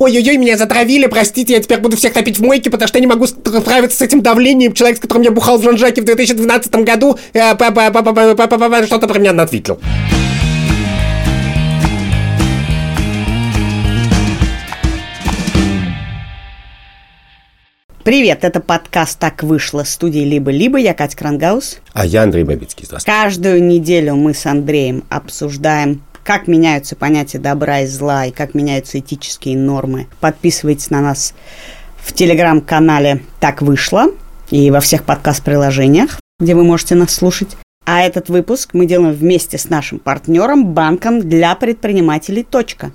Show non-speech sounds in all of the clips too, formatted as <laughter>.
Ой-ой-ой, меня затравили, простите, я теперь буду всех топить в мойке, потому что я не могу справиться с этим давлением. Человек, с которым я бухал в Жан-Жаке в 2012 году, э, что-то про меня ответил. Привет, это подкаст «Так вышло» студии «Либо-либо». Я Катя Крангаус. А я Андрей Бабицкий. Здравствуйте. Каждую неделю мы с Андреем обсуждаем как меняются понятия добра и зла, и как меняются этические нормы. Подписывайтесь на нас в телеграм-канале «Так вышло» и во всех подкаст-приложениях, где вы можете нас слушать. А этот выпуск мы делаем вместе с нашим партнером, банком для предпринимателей «Точка».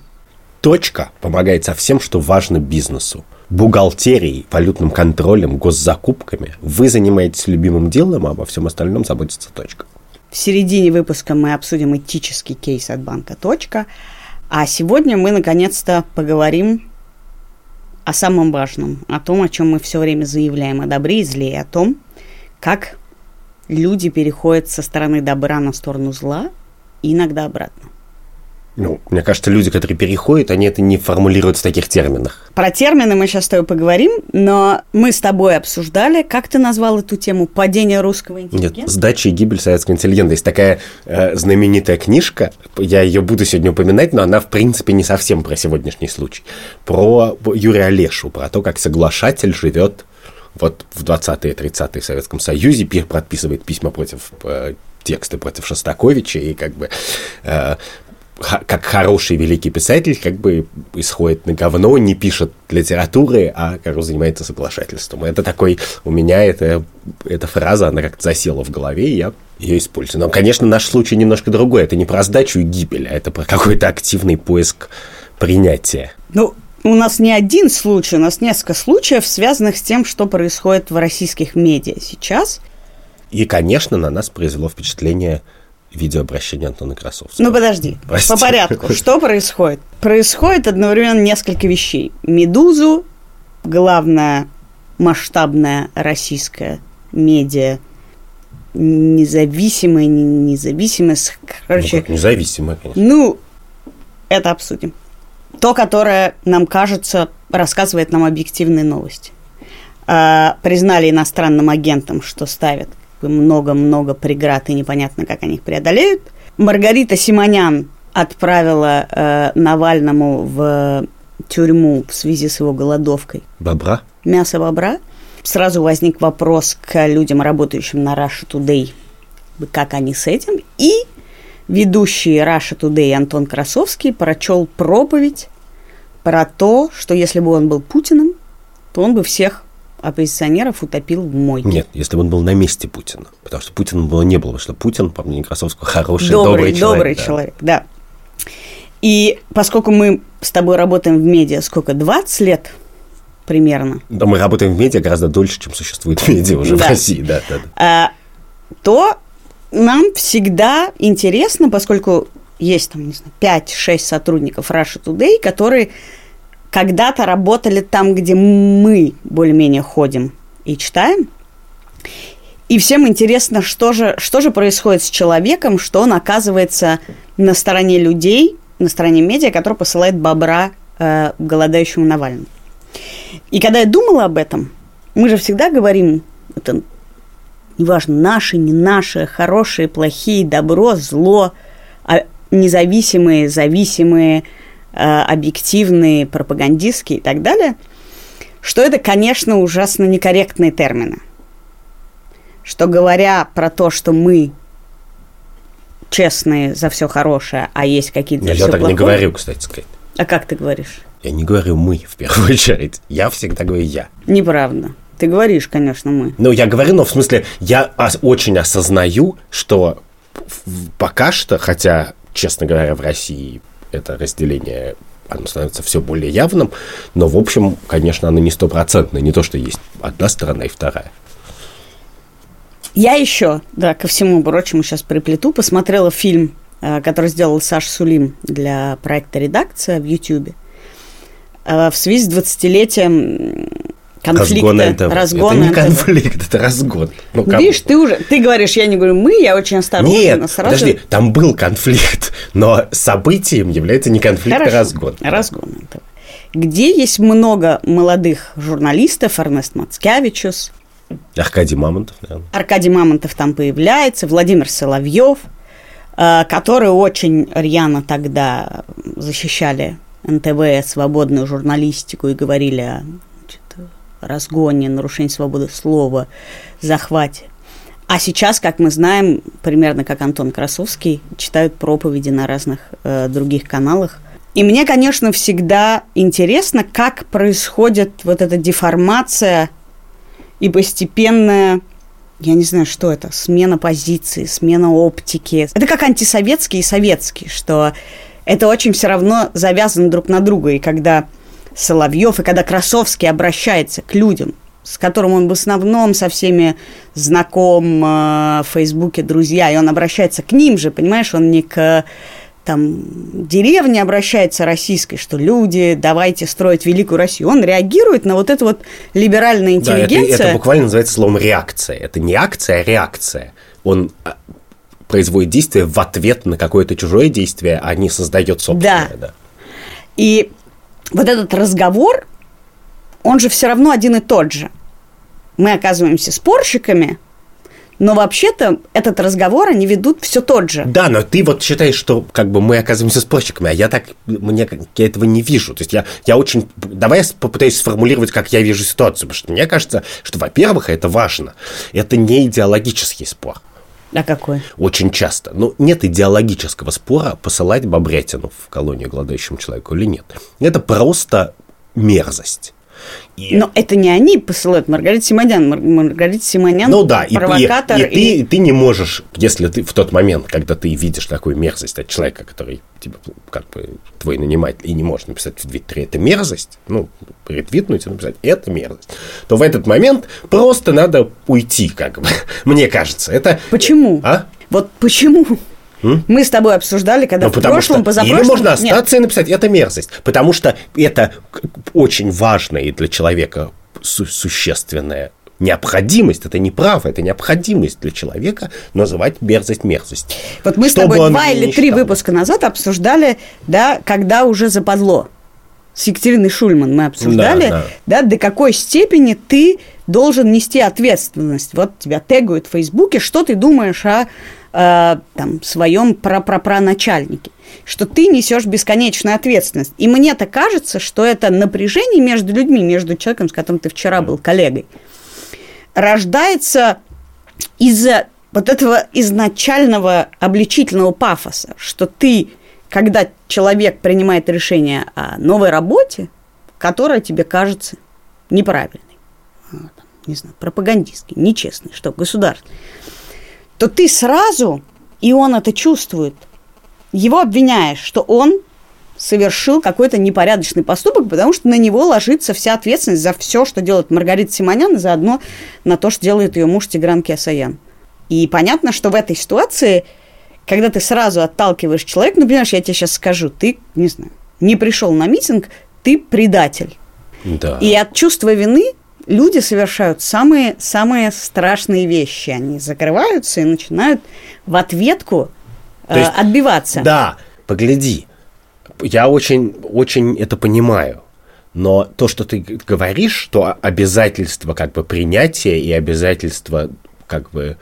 «Точка» помогает со всем, что важно бизнесу. Бухгалтерией, валютным контролем, госзакупками. Вы занимаетесь любимым делом, а обо всем остальном заботится «Точка». В середине выпуска мы обсудим этический кейс от банка «Точка». А сегодня мы наконец-то поговорим о самом важном, о том, о чем мы все время заявляем, о добре и зле, о том, как люди переходят со стороны добра на сторону зла и иногда обратно. Ну, мне кажется, люди, которые переходят, они это не формулируют в таких терминах. Про термины мы сейчас с тобой поговорим, но мы с тобой обсуждали, как ты назвал эту тему «Падение русского интеллигента»? Нет, «Сдача и гибель советского интеллигента». Есть такая э, знаменитая книжка, я ее буду сегодня упоминать, но она, в принципе, не совсем про сегодняшний случай. Про Юрия Олешу, про то, как соглашатель живет вот в 20-е, 30-е в Советском Союзе, Пир подписывает письма против э, тексты против Шостаковича и как бы э, как хороший великий писатель, как бы исходит на говно, не пишет литературы, а как занимается соглашательством. Это такой, у меня это, эта фраза, она как-то засела в голове, и я ее использую. Но, конечно, наш случай немножко другой. Это не про сдачу и гибель, а это про какой-то активный поиск принятия. Ну, у нас не один случай, у нас несколько случаев, связанных с тем, что происходит в российских медиа сейчас. И, конечно, на нас произвело впечатление видеообращение Антона Красовского. Ну, подожди, Прости. по порядку. Что происходит? Происходит одновременно несколько вещей. «Медузу», главная масштабная российская медиа, независимая, не, независимая, короче... Ну, независимая, конечно. Ну, это обсудим. То, которое нам кажется, рассказывает нам объективные новости. А, признали иностранным агентом, что ставят много-много преград, и непонятно, как они их преодолеют. Маргарита Симонян отправила э, Навальному в тюрьму в связи с его голодовкой. Бобра? Мясо бобра. Сразу возник вопрос к людям, работающим на Russia Today, как они с этим. И ведущий Russia Today Антон Красовский прочел проповедь про то, что если бы он был Путиным, то он бы всех оппозиционеров утопил в мойке. Нет, если бы он был на месте Путина. Потому что Путина было не было, потому что Путин, по мнению Красовского, хороший, добрый, добрый человек. Добрый да. человек, да. И поскольку мы с тобой работаем в медиа, сколько, 20 лет примерно? Да, мы работаем в медиа гораздо дольше, чем существует <laughs> медиа уже да. в России, да, да, да. А, то нам всегда интересно, поскольку есть там, не знаю, 5-6 сотрудников Russia Today, которые когда-то работали там, где мы более-менее ходим и читаем. И всем интересно, что же, что же происходит с человеком, что он оказывается на стороне людей, на стороне медиа, который посылает бобра э, голодающему Навальному. И когда я думала об этом, мы же всегда говорим, это неважно, наши, не наши, хорошие, плохие, добро, зло, а независимые, зависимые, объективные, пропагандистские и так далее, что это, конечно, ужасно некорректные термины. Что говоря про то, что мы честные за все хорошее, а есть какие-то... Я, я так плохое, не говорю, кстати сказать. А как ты говоришь? Я не говорю мы в первую <laughs> очередь. Я всегда говорю я. Неправда. Ты говоришь, конечно, мы. Ну, я говорю, но в смысле, я очень осознаю, что пока что, хотя, честно говоря, в России это разделение оно становится все более явным, но, в общем, конечно, оно не стопроцентное, не то, что есть одна сторона и вторая. Я еще, да, ко всему прочему сейчас приплету, посмотрела фильм, э, который сделал Саш Сулим для проекта «Редакция» в Ютьюбе э, в связи с 20-летием конфликта, разгон разгон это не конфликт, это разгон. Ну, Видишь, ты уже, ты говоришь, я не говорю мы, я очень осторожно. Нет, сразу... подожди, там был конфликт, но событием является не конфликт, а Хорошо, а разгон. Разгон. Это. где есть много молодых журналистов, Эрнест Мацкевичус, Аркадий Мамонтов, наверное. Аркадий Мамонтов там появляется, Владимир Соловьев, э, которые очень рьяно тогда защищали НТВ, свободную журналистику и говорили о разгоне, нарушении свободы слова, захвате. А сейчас, как мы знаем, примерно как Антон Красовский, читают проповеди на разных э, других каналах. И мне, конечно, всегда интересно, как происходит вот эта деформация и постепенная, я не знаю, что это, смена позиции, смена оптики. Это как антисоветский и советский, что это очень все равно завязано друг на друга. И когда Соловьев, и когда Красовский обращается к людям, с которым он в основном со всеми знаком э, в Фейсбуке, друзья, и он обращается к ним же, понимаешь, он не к там деревне обращается российской, что люди, давайте строить великую Россию. Он реагирует на вот эту вот либеральную интеллигенцию. Да, это, это буквально называется словом реакция. Это не акция, а реакция. Он а, производит действие в ответ на какое-то чужое действие, а не создает собственное. Да. да. И вот этот разговор, он же все равно один и тот же. Мы оказываемся спорщиками, но вообще-то этот разговор они ведут все тот же. Да, но ты вот считаешь, что как бы мы оказываемся спорщиками, а я так, мне, я этого не вижу. То есть я, я очень... Давай я попытаюсь сформулировать, как я вижу ситуацию, потому что мне кажется, что, во-первых, это важно. Это не идеологический спор. А какой? Очень часто. Ну, нет идеологического спора, посылать Бобрятину в колонию голодающему человеку или нет. Это просто мерзость. И... Но это не они посылают Маргарита Симонян. Маргарита Симонян ну, да, провокатор. И, и, и, и... Ты, ты не можешь, если ты в тот момент, когда ты видишь такую мерзость от человека, который тебе, как бы, твой наниматель, и не можешь написать в Твиттере «это мерзость», ну, ретвитнуть и написать «это мерзость», то в этот момент просто надо уйти, как бы, <laughs> мне кажется. Это... Почему? А? Вот почему? Мы с тобой обсуждали, когда ну, в прошлом, что... позапрошлом... Или можно остаться Нет. и написать, это мерзость. Потому что это очень важное и для человека су- существенное необходимость, это не право, это необходимость для человека называть мерзость мерзость. Вот мы с тобой два или три выпуска назад обсуждали, да, когда уже западло. С Екатериной Шульман мы обсуждали, да, да. да, до какой степени ты должен нести ответственность. Вот тебя тегают в Фейсбуке, что ты думаешь о э, там, своем прапраначальнике, что ты несешь бесконечную ответственность. И мне-то кажется, что это напряжение между людьми, между человеком, с которым ты вчера был коллегой, рождается из-за вот этого изначального обличительного пафоса, что ты, когда человек принимает решение о новой работе, которая тебе кажется неправильной, а, не знаю, пропагандистской, нечестной, что государственной, то ты сразу, и он это чувствует, его обвиняешь, что он совершил какой-то непорядочный поступок, потому что на него ложится вся ответственность за все, что делает Маргарита Симонян, и заодно на то, что делает ее муж Тигран Киасаян. И понятно, что в этой ситуации, когда ты сразу отталкиваешь человека, ну, понимаешь, я тебе сейчас скажу, ты, не знаю, не пришел на митинг, ты предатель. Да. И от чувства вины люди совершают самые, самые страшные вещи. Они закрываются и начинают в ответку э, есть, отбиваться. Да, погляди. Я очень, очень это понимаю. Но то, что ты говоришь, что обязательство как бы принятия и обязательство как бы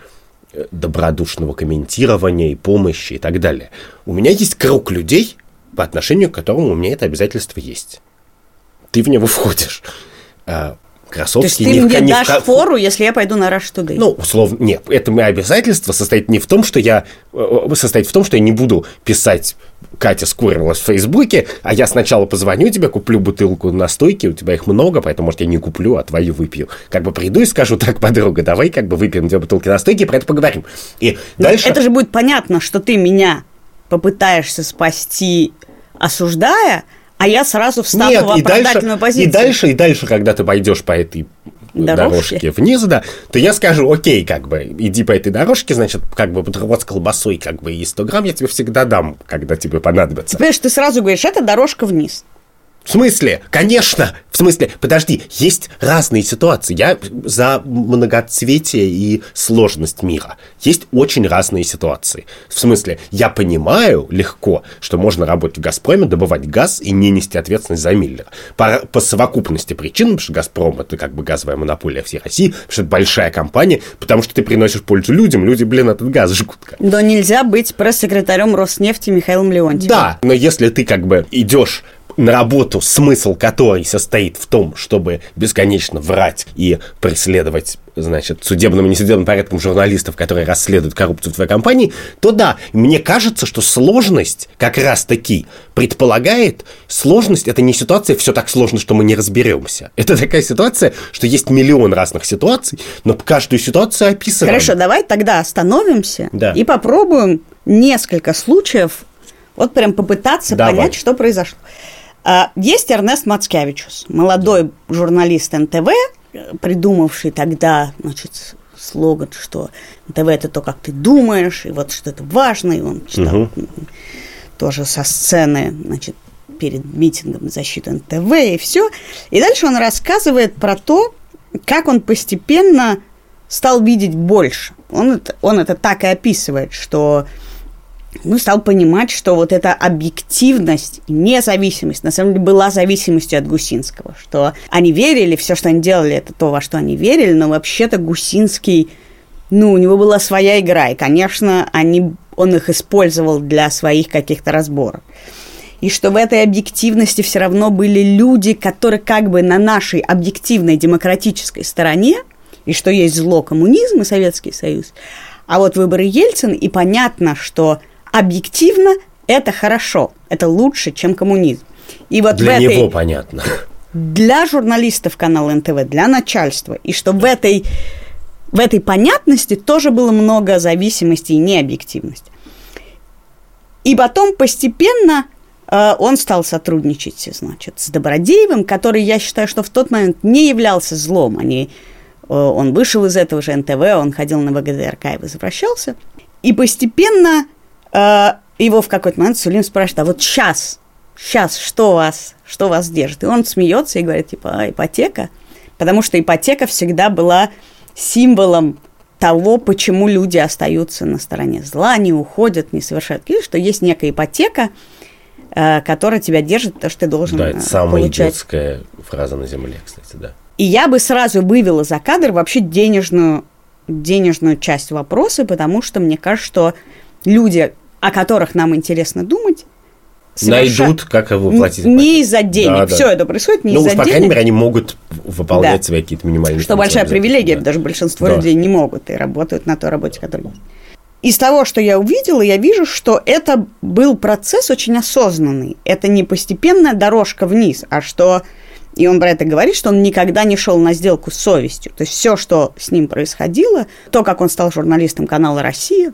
э, добродушного комментирования и помощи и так далее. У меня есть круг людей, по отношению к которому у меня это обязательство есть. Ты в него входишь. А, Красовский... То есть ты мне дашь в... фору, если я пойду на Rush Today? Ну, условно, нет. Это мое обязательство состоит не в том, что я... Э, состоит в том, что я не буду писать Катя скурилась в Фейсбуке, а я сначала позвоню тебе, куплю бутылку настойки, у тебя их много, поэтому, может, я не куплю, а твою выпью. Как бы приду и скажу, так, подруга, давай как бы выпьем две бутылки настойки, про это поговорим. И Но дальше... Это же будет понятно, что ты меня попытаешься спасти, осуждая, а я сразу встану Нет, в оправдательную и дальше, позицию. И дальше, и дальше, когда ты пойдешь по этой дорожке. дорожке вниз, да, то я скажу, окей, как бы, иди по этой дорожке, значит, как бы бутерброд с колбасой, как бы, и 100 грамм я тебе всегда дам, когда тебе понадобится. Ты понимаешь, ты сразу говоришь, это дорожка вниз. В смысле? Конечно! В смысле? Подожди, есть разные ситуации. Я за многоцветие и сложность мира. Есть очень разные ситуации. В смысле, я понимаю легко, что можно работать в «Газпроме», добывать газ и не нести ответственность за Миллера. По, по совокупности причин, потому что «Газпром» — это как бы газовая монополия всей России, потому что это большая компания, потому что ты приносишь пользу людям, люди, блин, этот газ жгут. Но нельзя быть пресс-секретарем Роснефти Михаилом Леонтьевым. Да, но если ты как бы идешь на работу, смысл которой состоит в том, чтобы бесконечно врать и преследовать, значит, судебным и несудебным порядком журналистов, которые расследуют коррупцию в твоей компании, то да, мне кажется, что сложность как раз-таки предполагает, сложность это не ситуация, все так сложно, что мы не разберемся. Это такая ситуация, что есть миллион разных ситуаций, но каждую ситуацию описываем. Хорошо, давай тогда остановимся Да. и попробуем несколько случаев вот прям попытаться Давай. понять, что произошло. А, Есть Эрнест Мацкевичус, молодой журналист НТВ, придумавший тогда, значит, слоган, что НТВ это то, как ты думаешь, и вот что это важно, и он читал м, тоже со сцены, значит, перед митингом защиты НТВ и все. И дальше он рассказывает про то, как он постепенно стал видеть больше. Он это, он это так и описывает, что ну, стал понимать, что вот эта объективность независимость, на самом деле, была зависимостью от Гусинского, что они верили, все, что они делали, это то, во что они верили, но вообще-то Гусинский, ну, у него была своя игра, и, конечно, они, он их использовал для своих каких-то разборов. И что в этой объективности все равно были люди, которые как бы на нашей объективной демократической стороне, и что есть зло коммунизм и Советский Союз. А вот выборы Ельцин, и понятно, что объективно это хорошо, это лучше, чем коммунизм. И вот Для в этой, него понятно. для журналистов канала НТВ, для начальства, и что в этой, в этой понятности тоже было много зависимости и необъективности. И потом постепенно э, он стал сотрудничать, значит, с Добродеевым, который, я считаю, что в тот момент не являлся злом. Они, э, он вышел из этого же НТВ, он ходил на ВГДРК и возвращался. И постепенно его в какой-то момент Сулим спрашивает, а вот сейчас, сейчас что вас, что вас держит? И он смеется и говорит, типа, а, ипотека? Потому что ипотека всегда была символом того, почему люди остаются на стороне зла, не уходят, не совершают какие что есть некая ипотека, э, которая тебя держит, потому что ты должен Да, э, это самая получать. идиотская фраза на земле, кстати, да. И я бы сразу вывела за кадр вообще денежную, денежную часть вопроса, потому что мне кажется, что люди, о которых нам интересно думать, Найдут, как его платить. Не из-за денег. Да, да. Все это происходит не Ну, уж, из-за по крайней денег. мере, они могут выполнять Да. свои какие-то минимальные Что большая привилегия, обязательно, даже большинство Да. людей не могут и работают на той работе, которая есть. Из того, что я увидела, я вижу, что это был процесс очень осознанный. Это не постепенная дорожка вниз, а что... И он про это говорит, что он никогда не шел на сделку с совестью. То есть все, что с ним происходило, то, как он стал журналистом канала «Россия»,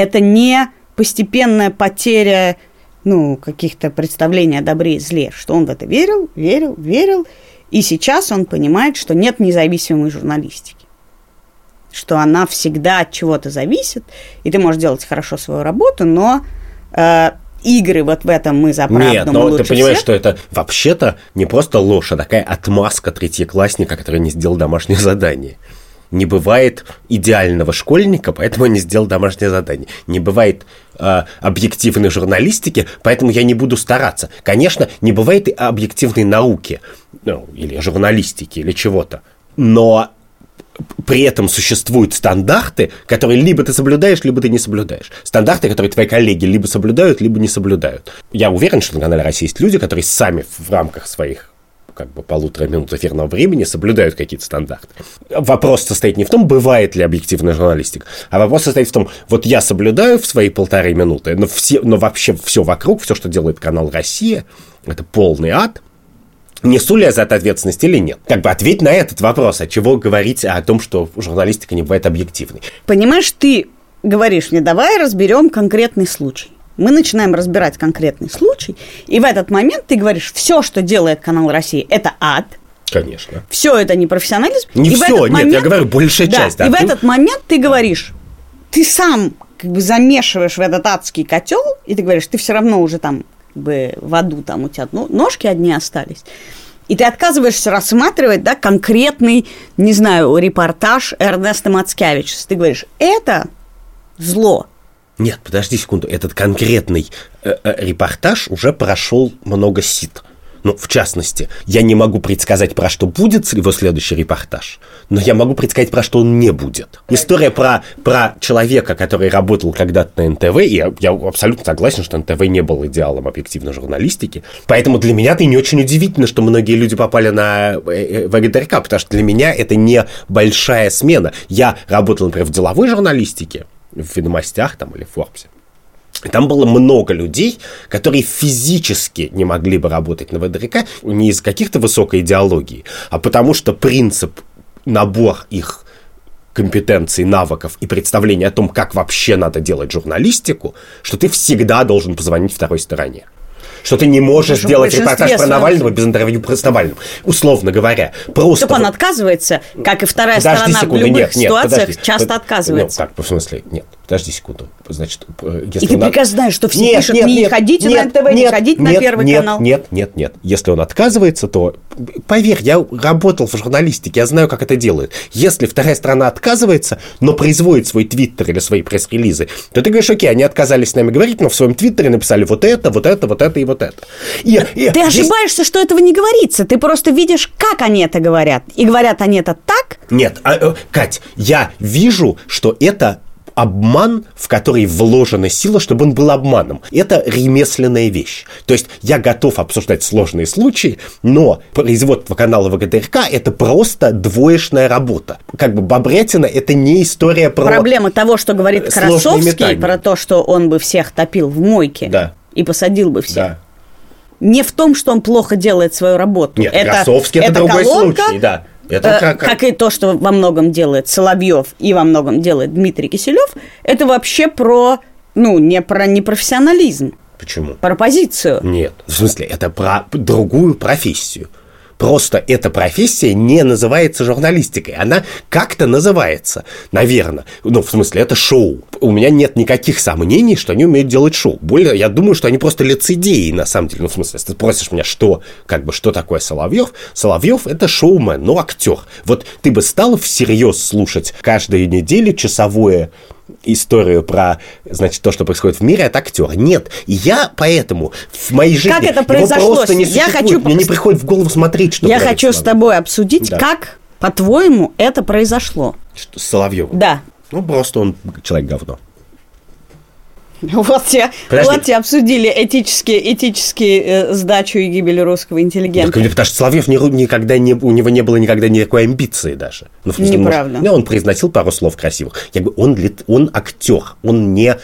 это не постепенная потеря ну, каких-то представлений о добре и зле, что он в это верил, верил, верил, и сейчас он понимает, что нет независимой журналистики, что она всегда от чего-то зависит, и ты можешь делать хорошо свою работу, но э, игры вот в этом мы за правду, Нет, но ты понимаешь, всех. что это вообще-то не просто ложь, а такая отмазка третьеклассника, который не сделал домашнее задание. Не бывает идеального школьника, поэтому я не сделал домашнее задание. Не бывает э, объективной журналистики, поэтому я не буду стараться. Конечно, не бывает и объективной науки, ну, или журналистики, или чего-то. Но при этом существуют стандарты, которые либо ты соблюдаешь, либо ты не соблюдаешь. Стандарты, которые твои коллеги либо соблюдают, либо не соблюдают. Я уверен, что на канале России есть люди, которые сами в рамках своих как бы полутора минут эфирного времени соблюдают какие-то стандарты. Вопрос состоит не в том, бывает ли объективная журналистика, а вопрос состоит в том, вот я соблюдаю в свои полторы минуты, но, все, но вообще все вокруг, все, что делает канал Россия, это полный ад, Несу ли я за это ответственность или нет? Как бы ответь на этот вопрос, от чего говорить о том, что журналистика не бывает объективной. Понимаешь, ты говоришь мне, давай разберем конкретный случай. Мы начинаем разбирать конкретный случай, и в этот момент ты говоришь, все, что делает канал России, это ад, Конечно. все это непрофессионализм. Не И все, нет, момент- я говорю, большая Да, часть. да. и в этот момент ты говоришь, ты сам как бы замешиваешь в этот адский котел, и ты говоришь, ты все равно уже там бы в аду там у тебя ну, ножки одни остались. И ты отказываешься рассматривать, да, конкретный, не знаю, репортаж Эрнеста Мацкевича. Ты говоришь, это зло. Нет, подожди секунду. Этот конкретный э, э, репортаж уже прошел много сит. Ну, в частности, я не могу предсказать, про что будет его следующий репортаж, но я могу предсказать, про что он не будет. История про, про человека, который работал когда-то на НТВ, и я, я абсолютно согласен, что НТВ не был идеалом объективной журналистики, поэтому для меня это не очень удивительно, что многие люди попали на э, ВГТРК, потому что для меня это не большая смена. Я работал, например, в деловой журналистике, в «Ведомостях» там или в «Форбсе», там было много людей, которые физически не могли бы работать на ВДРК не из каких-то высокой идеологии, а потому что принцип, набор их компетенций, навыков и представления о том, как вообще надо делать журналистику, что ты всегда должен позвонить второй стороне что ты не можешь Потому сделать репортаж про Навального без интервью про Навального. Условно говоря. Просто... Так он отказывается, как и вторая подожди сторона секунду, в любых нет, нет, ситуациях подожди, часто под... отказывается. Ну, как, в смысле, нет, подожди секунду. Значит, э, если И ты он... прекрасно знаешь, что все нет, пишут, нет, не нет, ходите нет, на НТВ, нет, не ходите нет, на Первый нет, канал. Нет, нет, нет. Если он отказывается, то, поверь, я работал в журналистике, я знаю, как это делают. Если вторая сторона отказывается, но производит свой твиттер или свои пресс-релизы, то ты говоришь, окей, они отказались с нами говорить, но в своем твиттере написали вот это, вот это, вот это и вот это. И, и ты здесь... ошибаешься, что этого не говорится. Ты просто видишь, как они это говорят. И говорят они это так? Нет, а, э, Кать, я вижу, что это обман, в который вложена сила, чтобы он был обманом. Это ремесленная вещь. То есть я готов обсуждать сложные случаи, но производство канала ВГТРК – это просто двоечная работа. Как бы Бобрятина – это не история про... Проблема того, что говорит Красовский, про то, что он бы всех топил в мойке да. И посадил бы всех. Да не в том, что он плохо делает свою работу. Нет, это, Красовский это, это другой колонка, случай, да. Это э, как... как и то, что во многом делает Соловьев и во многом делает Дмитрий Киселев, это вообще про, ну, не про непрофессионализм. Почему? Про позицию. Нет, в смысле, это про другую профессию. Просто эта профессия не называется журналистикой. Она как-то называется, наверное. Ну, в смысле, это шоу. У меня нет никаких сомнений, что они умеют делать шоу. Более, я думаю, что они просто лицедеи, на самом деле. Ну, в смысле, если ты просишь меня, что, как бы, что такое Соловьев? Соловьев – это шоумен, ну, актер. Вот ты бы стал всерьез слушать каждую неделю часовое историю про, значит, то, что происходит в мире от актера. Нет. И я поэтому в моей жизни как это произошло? просто не я хочу... Мне не приходит в голову смотреть, что Я хочу с тобой обсудить, да. как, по-твоему, это произошло. Что, с Соловьевым? Да. Ну, просто он человек говно. <laughs> Вот тебе, вот тебе обсудили этические, этические э, сдачу и гибель русского интеллигента. Так, потому что Соловьев не, никогда не, у него не было никогда никакой амбиции даже. Ну, смысле, Неправда. Может, ну, он произносил пару слов красивых. Я говорю, он, он актер, он не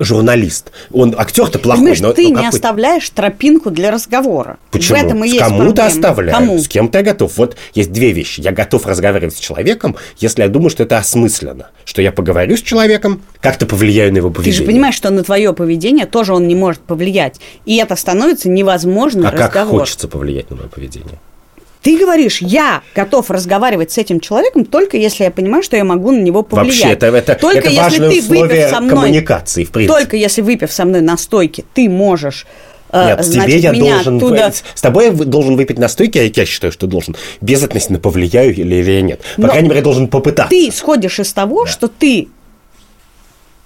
журналист. Он актер-то плохой, Понимаешь, но ты но не оставляешь тропинку для разговора. Почему? В этом и есть Кому-то оставляю, Кому? с кем-то я готов. Вот есть две вещи. Я готов разговаривать с человеком, если я думаю, что это осмысленно. Что я поговорю с человеком, как-то повлияю на его поведение. Ты же понимаешь, что на твое поведение тоже он не может повлиять. И это становится невозможным а разговор. как хочется повлиять на мое поведение? Ты говоришь, я готов разговаривать с этим человеком только если я понимаю, что я могу на него повлиять. Вообще, это, это, только это если ты, выпив со мной, коммуникации, в принципе. Только если выпив со мной настойки, ты можешь э, нет, значит, тебе я должен... Оттуда... С тобой я должен выпить настойки, а я считаю, что должен. Безотносительно, повлияю или, или нет. По Но крайней мере, должен попытаться. Ты сходишь из того, да. что ты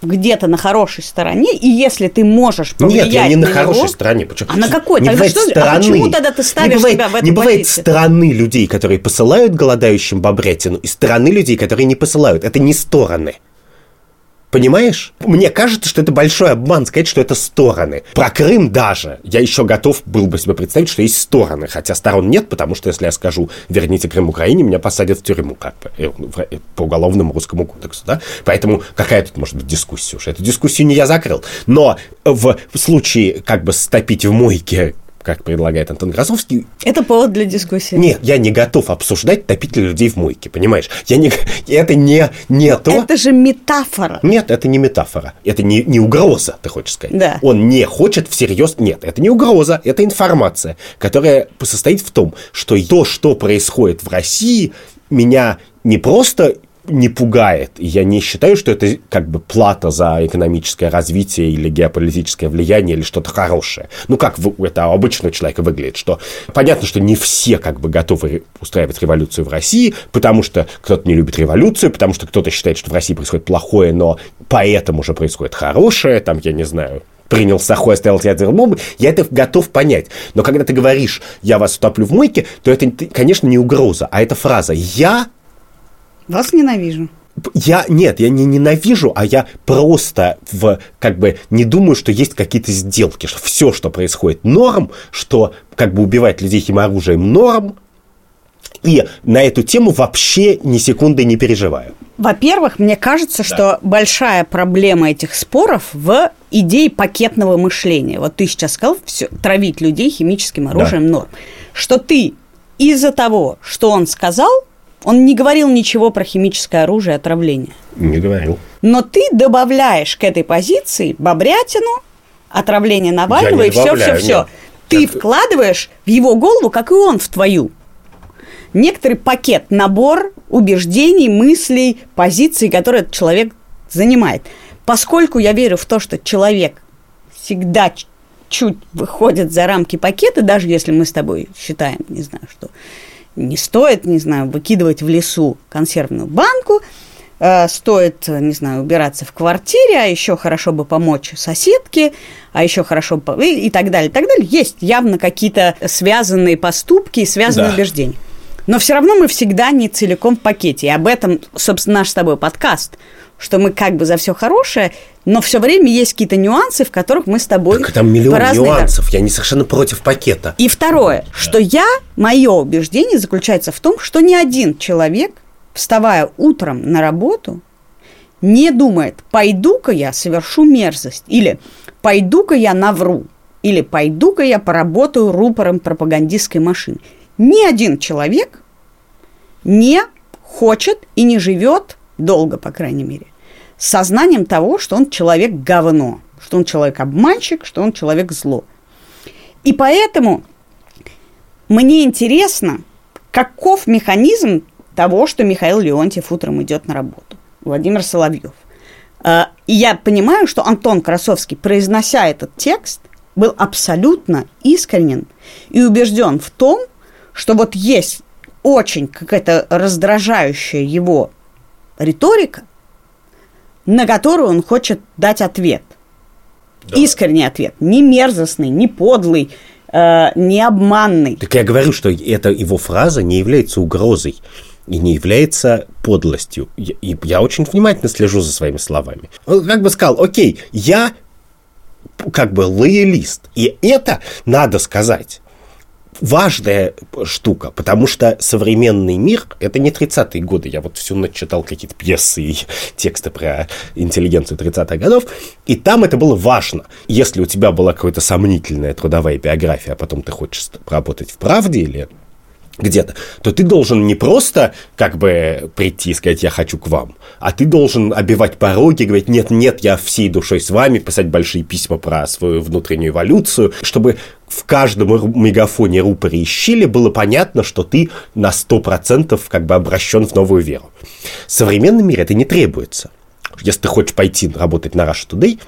где-то на хорошей стороне, и если ты можешь повлиять Нет, я не на, на хорошей него, стороне. Почему? А на какой? Не Тогда что, стороны. А почему тогда ты ставишь не бывает, себя в эту Не бывает позицию? стороны людей, которые посылают голодающим бобретину, и стороны людей, которые не посылают. Это не стороны. Понимаешь? Мне кажется, что это большой обман сказать, что это стороны. Про Крым даже. Я еще готов был бы себе представить, что есть стороны. Хотя сторон нет, потому что если я скажу «верните Крым Украине», меня посадят в тюрьму как бы, э, э, по уголовному русскому кодексу. Да? Поэтому какая тут может быть дискуссия уже? Эту дискуссию не я закрыл. Но в случае как бы стопить в мойке как предлагает Антон Красовский. Это повод для дискуссии. Нет, я не готов обсуждать топить людей в мойке, понимаешь? Я не, <laughs> это не, не то... Это же метафора. Нет, это не метафора. Это не, не угроза, ты хочешь сказать. Да. Он не хочет всерьез... Нет, это не угроза, это информация, которая состоит в том, что то, что происходит в России, меня не просто не пугает. Я не считаю, что это как бы плата за экономическое развитие или геополитическое влияние или что-то хорошее. Ну, как это у обычного человека выглядит, что понятно, что не все как бы готовы устраивать революцию в России, потому что кто-то не любит революцию, потому что кто-то считает, что в России происходит плохое, но поэтому же происходит хорошее, там, я не знаю, принял сахой, оставил ядерную бомбу, я это готов понять. Но когда ты говоришь «я вас утоплю в мойке», то это, конечно, не угроза, а это фраза «я...» Вас ненавижу. Я, нет, я не ненавижу, а я просто в, как бы, не думаю, что есть какие-то сделки, что все, что происходит, норм, что, как бы, убивать людей химоружием норм, и на эту тему вообще ни секунды не переживаю. Во-первых, мне кажется, да. что большая проблема этих споров в идее пакетного мышления. Вот ты сейчас сказал, все, травить людей химическим оружием да. норм. Что ты из-за того, что он сказал, он не говорил ничего про химическое оружие отравление. Не говорил. Но ты добавляешь к этой позиции бобрятину, отравление Навального и все-все-все. Ты это... вкладываешь в его голову, как и он в твою некоторый пакет, набор убеждений, мыслей, позиций, которые этот человек занимает. Поскольку я верю в то, что человек всегда чуть выходит за рамки пакета, даже если мы с тобой считаем, не знаю, что не стоит, не знаю, выкидывать в лесу консервную банку, э, стоит, не знаю, убираться в квартире, а еще хорошо бы помочь соседке, а еще хорошо бы... и так далее, и так далее. Есть явно какие-то связанные поступки и связанные да. убеждения. Но все равно мы всегда не целиком в пакете. И об этом, собственно, наш с тобой подкаст, что мы как бы за все хорошее, но все время есть какие-то нюансы, в которых мы с тобой так там миллион нюансов, я не совершенно против пакета. И второе, да. что я, мое убеждение заключается в том, что ни один человек, вставая утром на работу, не думает, пойду-ка я совершу мерзость, или пойду-ка я навру, или пойду-ка я поработаю рупором пропагандистской машины. Ни один человек не хочет и не живет долго, по крайней мере, с сознанием того, что он человек говно, что он человек обманщик, что он человек зло. И поэтому мне интересно, каков механизм того, что Михаил Леонтьев утром идет на работу, Владимир Соловьев. А, и я понимаю, что Антон Красовский, произнося этот текст, был абсолютно искренен и убежден в том, что вот есть очень какая-то раздражающая его риторика, на которую он хочет дать ответ. Да. Искренний ответ. Не мерзостный, не подлый, э, не обманный. Так я говорю, что эта его фраза не является угрозой и не является подлостью. И я очень внимательно слежу за своими словами. Он как бы сказал, окей, я как бы лоялист. И это надо сказать важная штука, потому что современный мир – это не 30-е годы. Я вот всю ночь читал какие-то пьесы и тексты про интеллигенцию 30-х годов, и там это было важно. Если у тебя была какая-то сомнительная трудовая биография, а потом ты хочешь поработать в «Правде» или где-то, то ты должен не просто как бы прийти и сказать «я хочу к вам», а ты должен обивать пороги, говорить «нет, нет, я всей душой с вами», писать большие письма про свою внутреннюю эволюцию, чтобы в каждом мегафоне, рупоре и щели было понятно, что ты на 100% как бы обращен в новую веру. В современном мире это не требуется. Если ты хочешь пойти работать на Russia Today,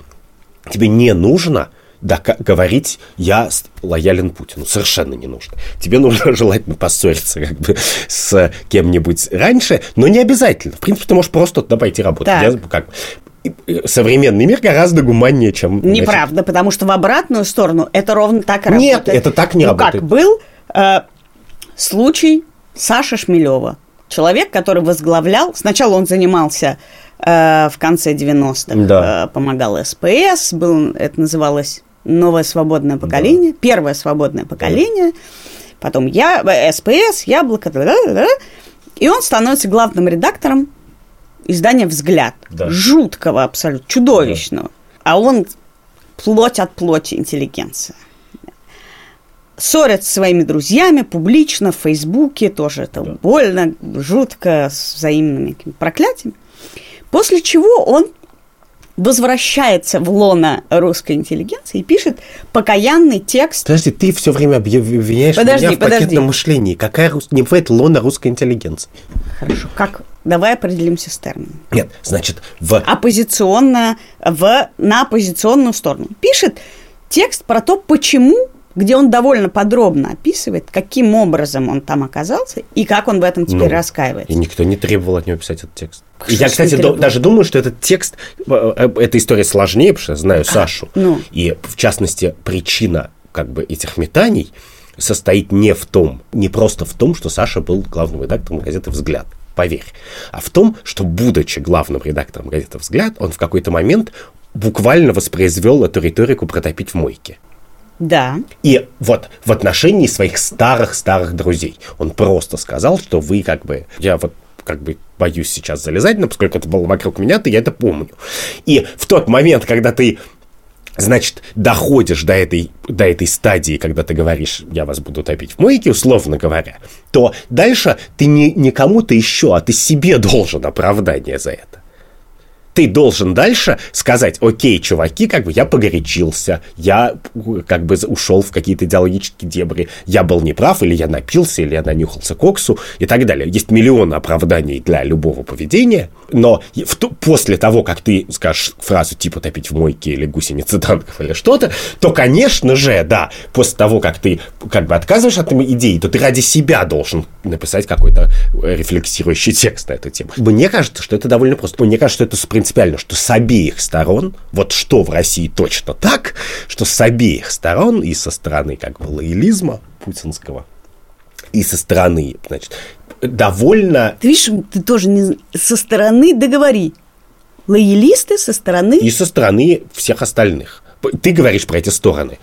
тебе не нужно – говорить, я лоялен Путину. Совершенно не нужно. Тебе нужно <laughs> желательно поссориться как бы с кем-нибудь раньше, но не обязательно. В принципе, ты можешь просто туда пойти работать. Я, как, современный мир гораздо гуманнее, чем... Неправда, значит... потому что в обратную сторону это ровно так и работает. Нет, это так не ну, работает. как был э, случай Саши Шмелева. Человек, который возглавлял... Сначала он занимался в конце 90-х, да. э, помогал СПС, был, это называлось новое свободное поколение, да. первое свободное поколение, да. потом я, СПС, Яблоко, да, да, да, и он становится главным редактором издания «Взгляд». Да. Жуткого абсолютно, чудовищного. Да. А он плоть от плоти интеллигенция. Ссорят с своими друзьями публично, в Фейсбуке, тоже это да. больно, жутко, с взаимными проклятиями. После чего он возвращается в лона русской интеллигенции и пишет покаянный текст. Подожди, ты все время обвиняешь подожди, меня в подожди. пакетном мышлении. Какая рус... не бывает лона русской интеллигенции? Хорошо. Как давай определимся с термином. Нет, значит, в... Оппозиционно, в, на оппозиционную сторону. Пишет текст про то, почему где он довольно подробно описывает, каким образом он там оказался и как он в этом теперь Ну, раскаивается. И никто не требовал от него писать этот текст. Что я, кстати, до- даже думаю, что этот текст, э, э, эта история сложнее, потому что я знаю Сашу. Ну. И, в частности, причина как бы этих метаний состоит не в том, не просто в том, что Саша был главным редактором газеты «Взгляд», поверь, а в том, что, будучи главным редактором газеты «Взгляд», он в какой-то момент буквально воспроизвел эту риторику «протопить в мойке». Да. И вот в отношении своих старых-старых друзей он просто сказал, что вы как бы... Я вот как бы боюсь сейчас залезать, но поскольку это было вокруг меня, то я это помню. И в тот момент, когда ты Значит, доходишь до этой, до этой стадии, когда ты говоришь, я вас буду топить в мойке, условно говоря, то дальше ты не, не кому-то еще, а ты себе <laughs> должен оправдание за это ты должен дальше сказать, окей, чуваки, как бы я погорячился, я как бы ушел в какие-то идеологические дебри, я был неправ, или я напился, или я нанюхался коксу и так далее. Есть миллион оправданий для любого поведения, но в после того, как ты скажешь фразу типа «топить в мойке» или «гусеницы танков» или что-то, то, конечно же, да, после того, как ты как бы отказываешь от идеи, то ты ради себя должен написать какой-то рефлексирующий текст на эту тему. Мне кажется, что это довольно просто. Мне кажется, что это принципиально, что с обеих сторон, вот что в России точно так, что с обеих сторон, и со стороны как бы лоялизма путинского, и со стороны, значит, довольно Ты видишь, ты тоже не... со стороны договори. Лоялисты со стороны... и со стороны всех остальных. Ты говоришь про эти стороны.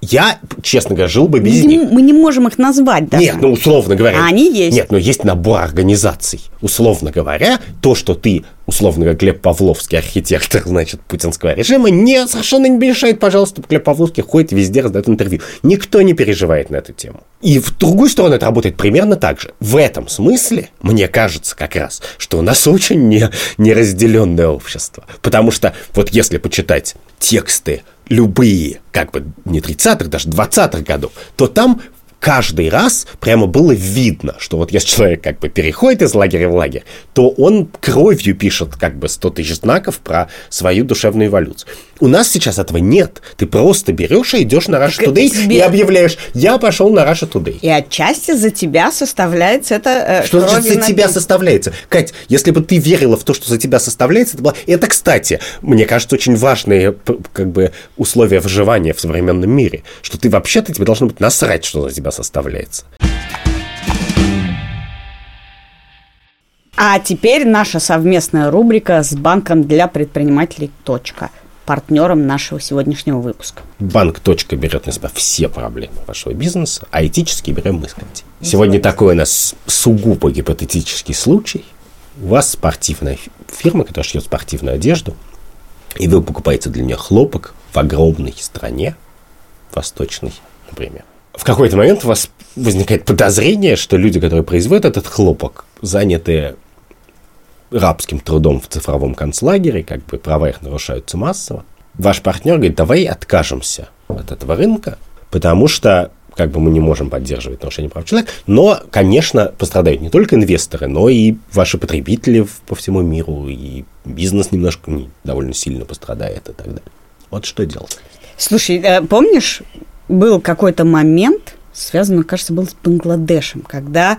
Я, честно говоря, жил бы без мы, них. мы не можем их назвать даже. Нет, ну условно говоря. А они есть. Нет, но есть набор организаций. Условно говоря, то, что ты, условно говоря, Глеб Павловский, архитектор, <laughs> значит, путинского режима, не, совершенно не мешает, пожалуйста, Глеб Павловский ходит везде, раздает интервью. Никто не переживает на эту тему. И в другую сторону это работает примерно так же. В этом смысле, мне кажется как раз, что у нас очень не, неразделенное общество. Потому что вот если почитать тексты любые, как бы не 30-х, даже 20-х годов, то там каждый раз прямо было видно, что вот если человек как бы переходит из лагеря в лагерь, то он кровью пишет как бы 100 тысяч знаков про свою душевную эволюцию. У нас сейчас этого нет. Ты просто берешь и идешь на Russia Так Today тебе- и объявляешь, я пошел на Russia Today. И отчасти за тебя составляется это... э, Что значит за тебя написано. составляется? Кать, если бы ты верила в то, что за тебя составляется, это, было... это кстати, мне кажется, очень важные как бы, условия выживания в современном мире. Что ты вообще-то, тебе должно быть насрать, что за тебя составляется. А теперь наша совместная рубрика с банком для предпринимателей «Точка», партнером нашего сегодняшнего выпуска. Банк «Точка» берет на себя все проблемы вашего бизнеса, а этические берем мы с. Сегодня такой у нас сугубо гипотетический случай. У вас спортивная фи- фирма, которая шьет спортивную одежду, и вы покупаете для нее хлопок в огромной стране, восточной, например. В какой-то момент у вас возникает подозрение, что люди, которые производят этот хлопок, заняты рабским трудом в цифровом концлагере, как бы права их нарушаются массово. Ваш партнер говорит, давай откажемся от этого рынка, потому что как бы мы не можем поддерживать нарушение прав человека, но, конечно, пострадают не только инвесторы, но и ваши потребители по всему миру, и бизнес немножко не- довольно сильно пострадает и так далее. Вот что делать? Слушай, э, помнишь, был какой-то момент, связанный, кажется, был с Бангладешем, когда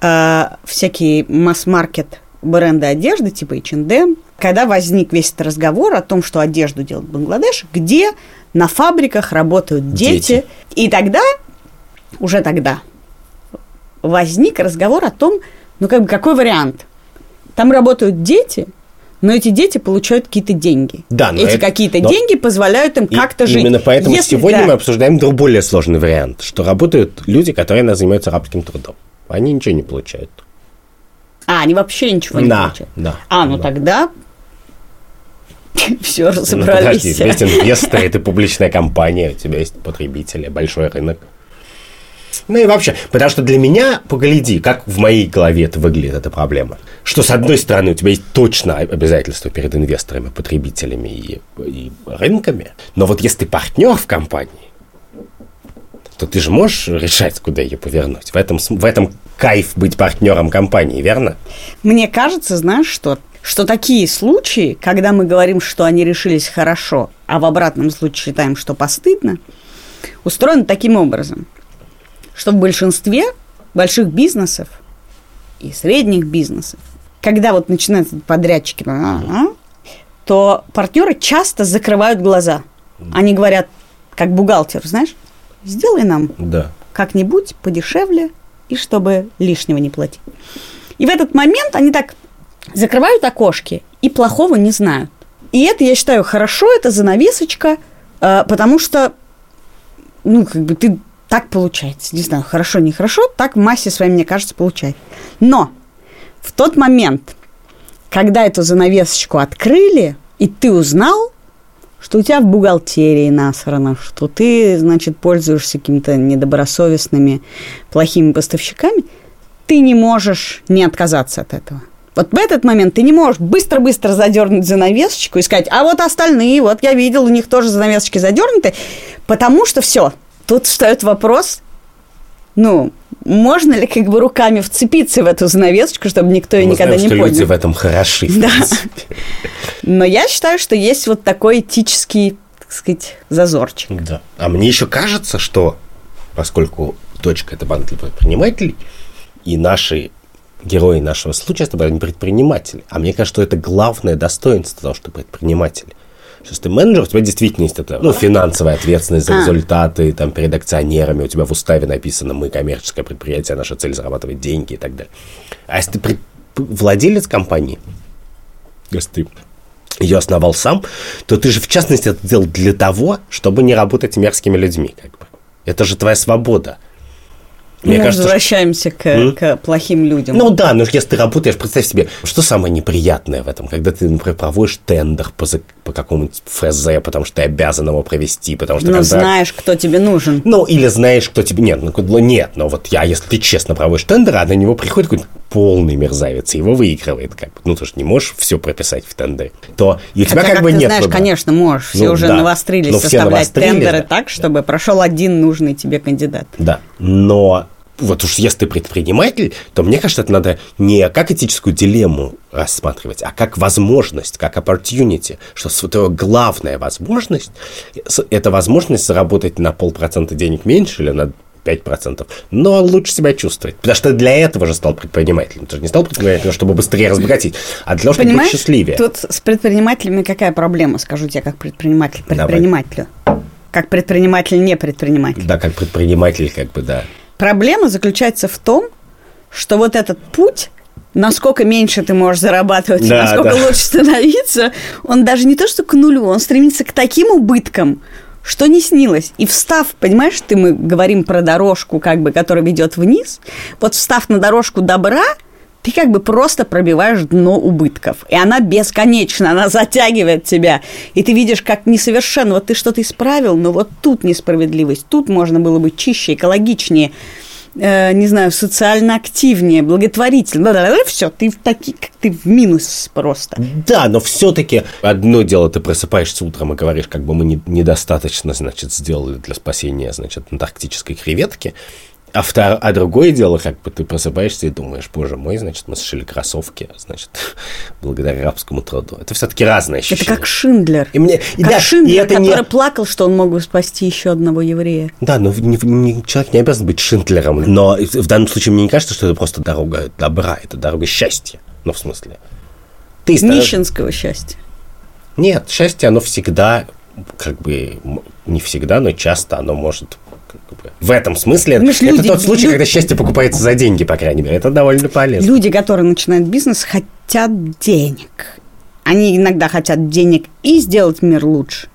э, всякие масс-маркет бренды одежды, типа H&M, когда возник весь этот разговор о том, что одежду делают в Бангладеш, где на фабриках работают дети. Дети. И тогда, уже тогда, возник разговор о том, ну как бы какой вариант? Там работают дети, но эти дети получают какие-то деньги. Да, но эти это- какие-то но- деньги позволяют им как-то жить. Именно поэтому Если- сегодня да. мы обсуждаем друг- более сложный вариант, что работают люди, которые занимаются рабским трудом. Они ничего не получают. А, они вообще ничего не Да, получают. да, А, ну да. тогда <laughs> все Ну, подожди, разобрались. у тебя есть инвесторы, ты публичная компания, у тебя есть потребители, большой рынок. Ну и вообще, потому что для меня, погляди, как в моей голове это выглядит, эта проблема. Что, с одной стороны, у тебя есть точно обязательства перед инвесторами, потребителями и, и рынками, но вот если ты партнер в компании, то ты же можешь решать, куда ее повернуть. В этом, в этом кайф быть партнером компании, верно? Мне кажется, знаешь что? Что такие случаи, когда мы говорим, что они решились хорошо, а в обратном случае считаем, что постыдно, устроены таким образом, что в большинстве больших бизнесов и средних бизнесов, когда вот начинаются подрядчики, то партнеры часто закрывают глаза. Они говорят, как бухгалтер, знаешь, сделай нам Да. как-нибудь подешевле, и чтобы лишнего не платить. И в этот момент они так закрывают окошки и плохого не знают. И это, я считаю, хорошо, это занавесочка, э, потому что, ну, как бы ты так получается. Не знаю, хорошо, нехорошо, так в массе своей, мне кажется, получается. Но в тот момент, когда эту занавесочку открыли, и ты узнал, что у тебя в бухгалтерии насрано, что ты, значит, пользуешься какими-то недобросовестными, плохими поставщиками, ты не можешь не отказаться от этого. Вот в этот момент ты не можешь быстро-быстро задернуть занавесочку и сказать, а вот остальные, вот я видел, у них тоже занавесочки задернуты, потому что все, тут встает вопрос, ну, можно ли как бы руками вцепиться в эту занавесочку, чтобы никто ее Мы никогда знаем, не что понял. люди в этом хороши. в Да. принципе. Но я считаю, что есть вот такой этический, так сказать, зазорчик. Да. А мне еще кажется, что поскольку точка это банк для предпринимателей, и наши герои нашего случая, это предприниматели. А мне кажется, что это главное достоинство того, что ты Что если ты менеджер, у тебя действительно есть это, ну, финансовая ответственность за А. результаты, там, перед акционерами, у тебя в уставе написано, мы коммерческое предприятие, наша цель зарабатывать деньги и так далее. А если ты пред- владелец компании, если ты ее основал сам, то ты же, в частности, это делал для того, чтобы не работать мерзкими людьми. Как бы. Это же твоя свобода. Мы что- возвращаемся к, М? к плохим людям. ну да, но если ты работаешь, представь себе, что самое неприятное в этом, когда ты, например, проводишь тендер по, по какому-нибудь ФЗ, потому что ты обязан его провести, потому что Но контракт- знаешь, кто тебе нужен. Ну, или знаешь, кто тебе... Нет, ну, ну, нет, но вот я, если ты честно проводишь тендер, а на него приходит какой-то полный мерзавец, и его выигрывает, как бы. Ну, ты же не можешь все прописать в тендере. То и у тебя Хотя, как, бы ты нет знаешь, выбора. конечно, можешь. Все Ну, уже да. навострились Ну, все составлять навострились, тендеры да. так, чтобы прошел один нужный тебе кандидат. Да, но вот уж если ты предприниматель, то мне кажется, это надо не как этическую дилемму рассматривать, а как возможность, как opportunity, что твоя главная возможность это возможность заработать на полпроцента денег меньше или на 5%, но лучше себя чувствовать. Потому что для этого же стал предпринимателем. Ты же не стал предпринимателем, чтобы быстрее разбогатеть, а для того, чтобы Понимаешь, быть счастливее. тут с предпринимателями какая проблема, скажу тебе, как предприниматель, Давай. предпринимателю. Как предприниматель, не предприниматель. Да, как предприниматель, как бы, да. Проблема заключается в том, что вот этот путь, насколько меньше ты можешь зарабатывать, Да, насколько да. лучше становиться, он даже не то что к нулю, он стремится к таким убыткам, что не снилось. И встав, понимаешь, ты мы говорим про дорожку, как бы, которая ведет вниз, вот встав на дорожку добра, ты как бы просто пробиваешь дно убытков. И она бесконечна, она затягивает тебя. И ты видишь, как несовершенно. Вот ты что-то исправил, но вот тут несправедливость. Тут можно было быть чище, экологичнее, э, не знаю, социально активнее, благотворительно. Все, ты в таки, ты в минус просто. Да, но все-таки одно дело, ты просыпаешься утром и говоришь, как бы мы не- недостаточно, значит, сделали для спасения, значит, антарктической креветки. А, втор- а другое дело, как бы ты просыпаешься и думаешь, боже мой, значит, мы сшили кроссовки, значит, <laughs> благодаря рабскому труду. Это все-таки разные Это ощущения. как Шиндлер. И мне, и Как да, и Шиндлер, это не- который плакал, что он мог бы спасти еще одного еврея. Да, но не- не- человек не обязан быть Шиндлером. Но в данном случае мне не кажется, что это просто дорога добра, это дорога счастья. Ну, в смысле. Ты стараешься- Нищенского счастья. Нет, счастье, оно всегда, как бы, не всегда, но часто оно может в этом смысле, Понимаешь, это люди- тот случай, лю- когда счастье покупается за деньги, по крайней мере. Это довольно полезно. Люди, которые начинают бизнес, хотят денег. Они иногда хотят денег и сделать мир лучше.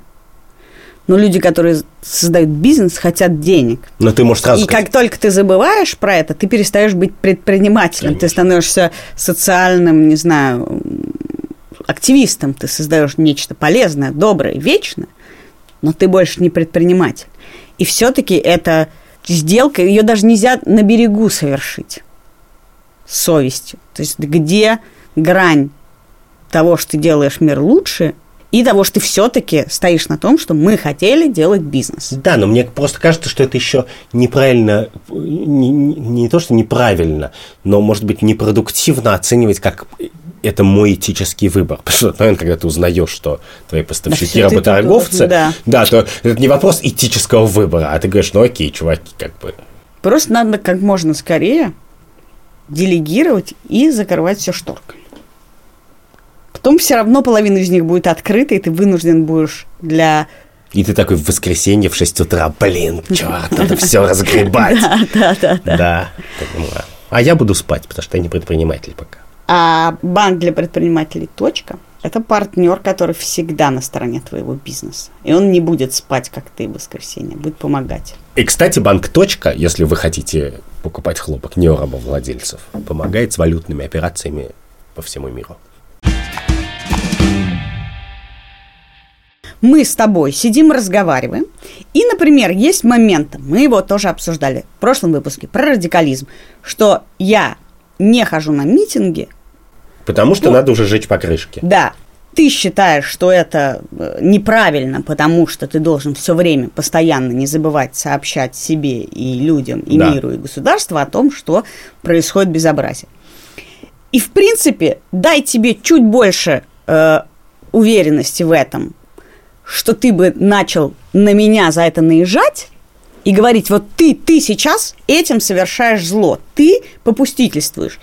Но люди, которые создают бизнес, хотят денег. Но ты можешь сразу и сказать, как только ты забываешь про это, ты перестаешь быть предпринимателем. Ты Конечно. становишься социальным, не знаю, активистом. Ты создаешь нечто полезное, доброе, вечное, но ты больше не предприниматель. И все-таки эта сделка, ее даже нельзя на берегу совершить совестью. То есть где грань того, что ты делаешь мир лучше, и того, что ты все-таки стоишь на том, что мы хотели делать бизнес. Да, но мне просто кажется, что это еще неправильно, не, не, то, что неправильно, но, может быть, непродуктивно оценивать как это мой этический выбор. <laughs> Потому что, наверное, когда ты узнаешь, что твои поставщики да, работорговцы, да. да, то это не вопрос этического выбора, а ты говоришь, ну окей, чуваки, как бы. Просто надо как можно скорее делегировать и закрывать все шторками. Потом все равно половина из них будет открыта, и ты вынужден будешь для и ты такой в воскресенье в 6 утра, блин, черт, надо <laughs> все разгребать. Да, да, да. Да. А я буду спать, потому что я не предприниматель пока. А банк для предпринимателей «Точка» – это партнер, который всегда на стороне твоего бизнеса. И он не будет спать, как ты в воскресенье, будет помогать. И, кстати, банк «Точка», если вы хотите покупать хлопок не у рабовладельцев, помогает с валютными операциями по всему миру. Мы с тобой сидим, разговариваем, и, например, есть момент, мы его тоже обсуждали в прошлом выпуске, про радикализм, что я не хожу на митинги, Потому что ну, надо уже жечь покрышки. Да. Ты считаешь, что это э, неправильно, потому что ты должен все время постоянно не забывать сообщать себе и людям, и да. миру, и государству о том, что происходит безобразие. И, в принципе, дай тебе чуть больше э, уверенности в этом, что ты бы начал на меня за это наезжать и говорить, вот ты, ты сейчас этим совершаешь зло, ты попустительствуешь.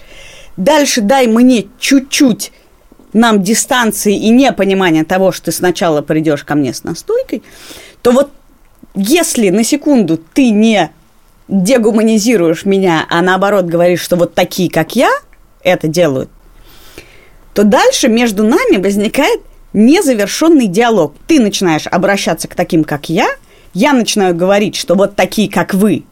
Дальше дай мне чуть-чуть нам дистанции и непонимания того, что ты сначала придешь ко мне с настойкой, то вот если на секунду ты не дегуманизируешь меня, а наоборот говоришь, что вот такие, как я, это делают, то дальше между нами возникает незавершенный диалог. Ты начинаешь обращаться к таким, как я, я начинаю говорить, что вот такие, как вы,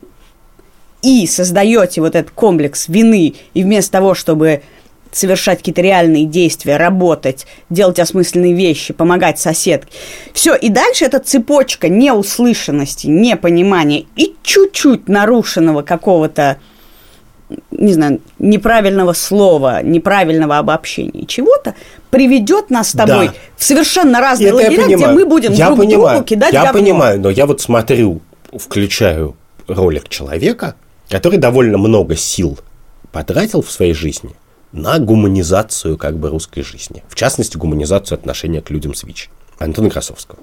и создаете вот этот комплекс вины, и вместо того, чтобы совершать какие-то реальные действия, работать, делать осмысленные вещи, помогать соседке. Все, и дальше эта цепочка неуслышанности, непонимания и чуть-чуть нарушенного какого-то, не знаю, неправильного слова, неправильного обобщения чего-то приведет нас с тобой да. в совершенно разные Это лагеря, где мы будем я друг понимаю, другу кидать Я говно. понимаю, но я вот смотрю, включаю ролик человека, который довольно много сил потратил в своей жизни на гуманизацию как бы русской жизни. В частности, гуманизацию отношения к людям с ВИЧ. Антона Красовского.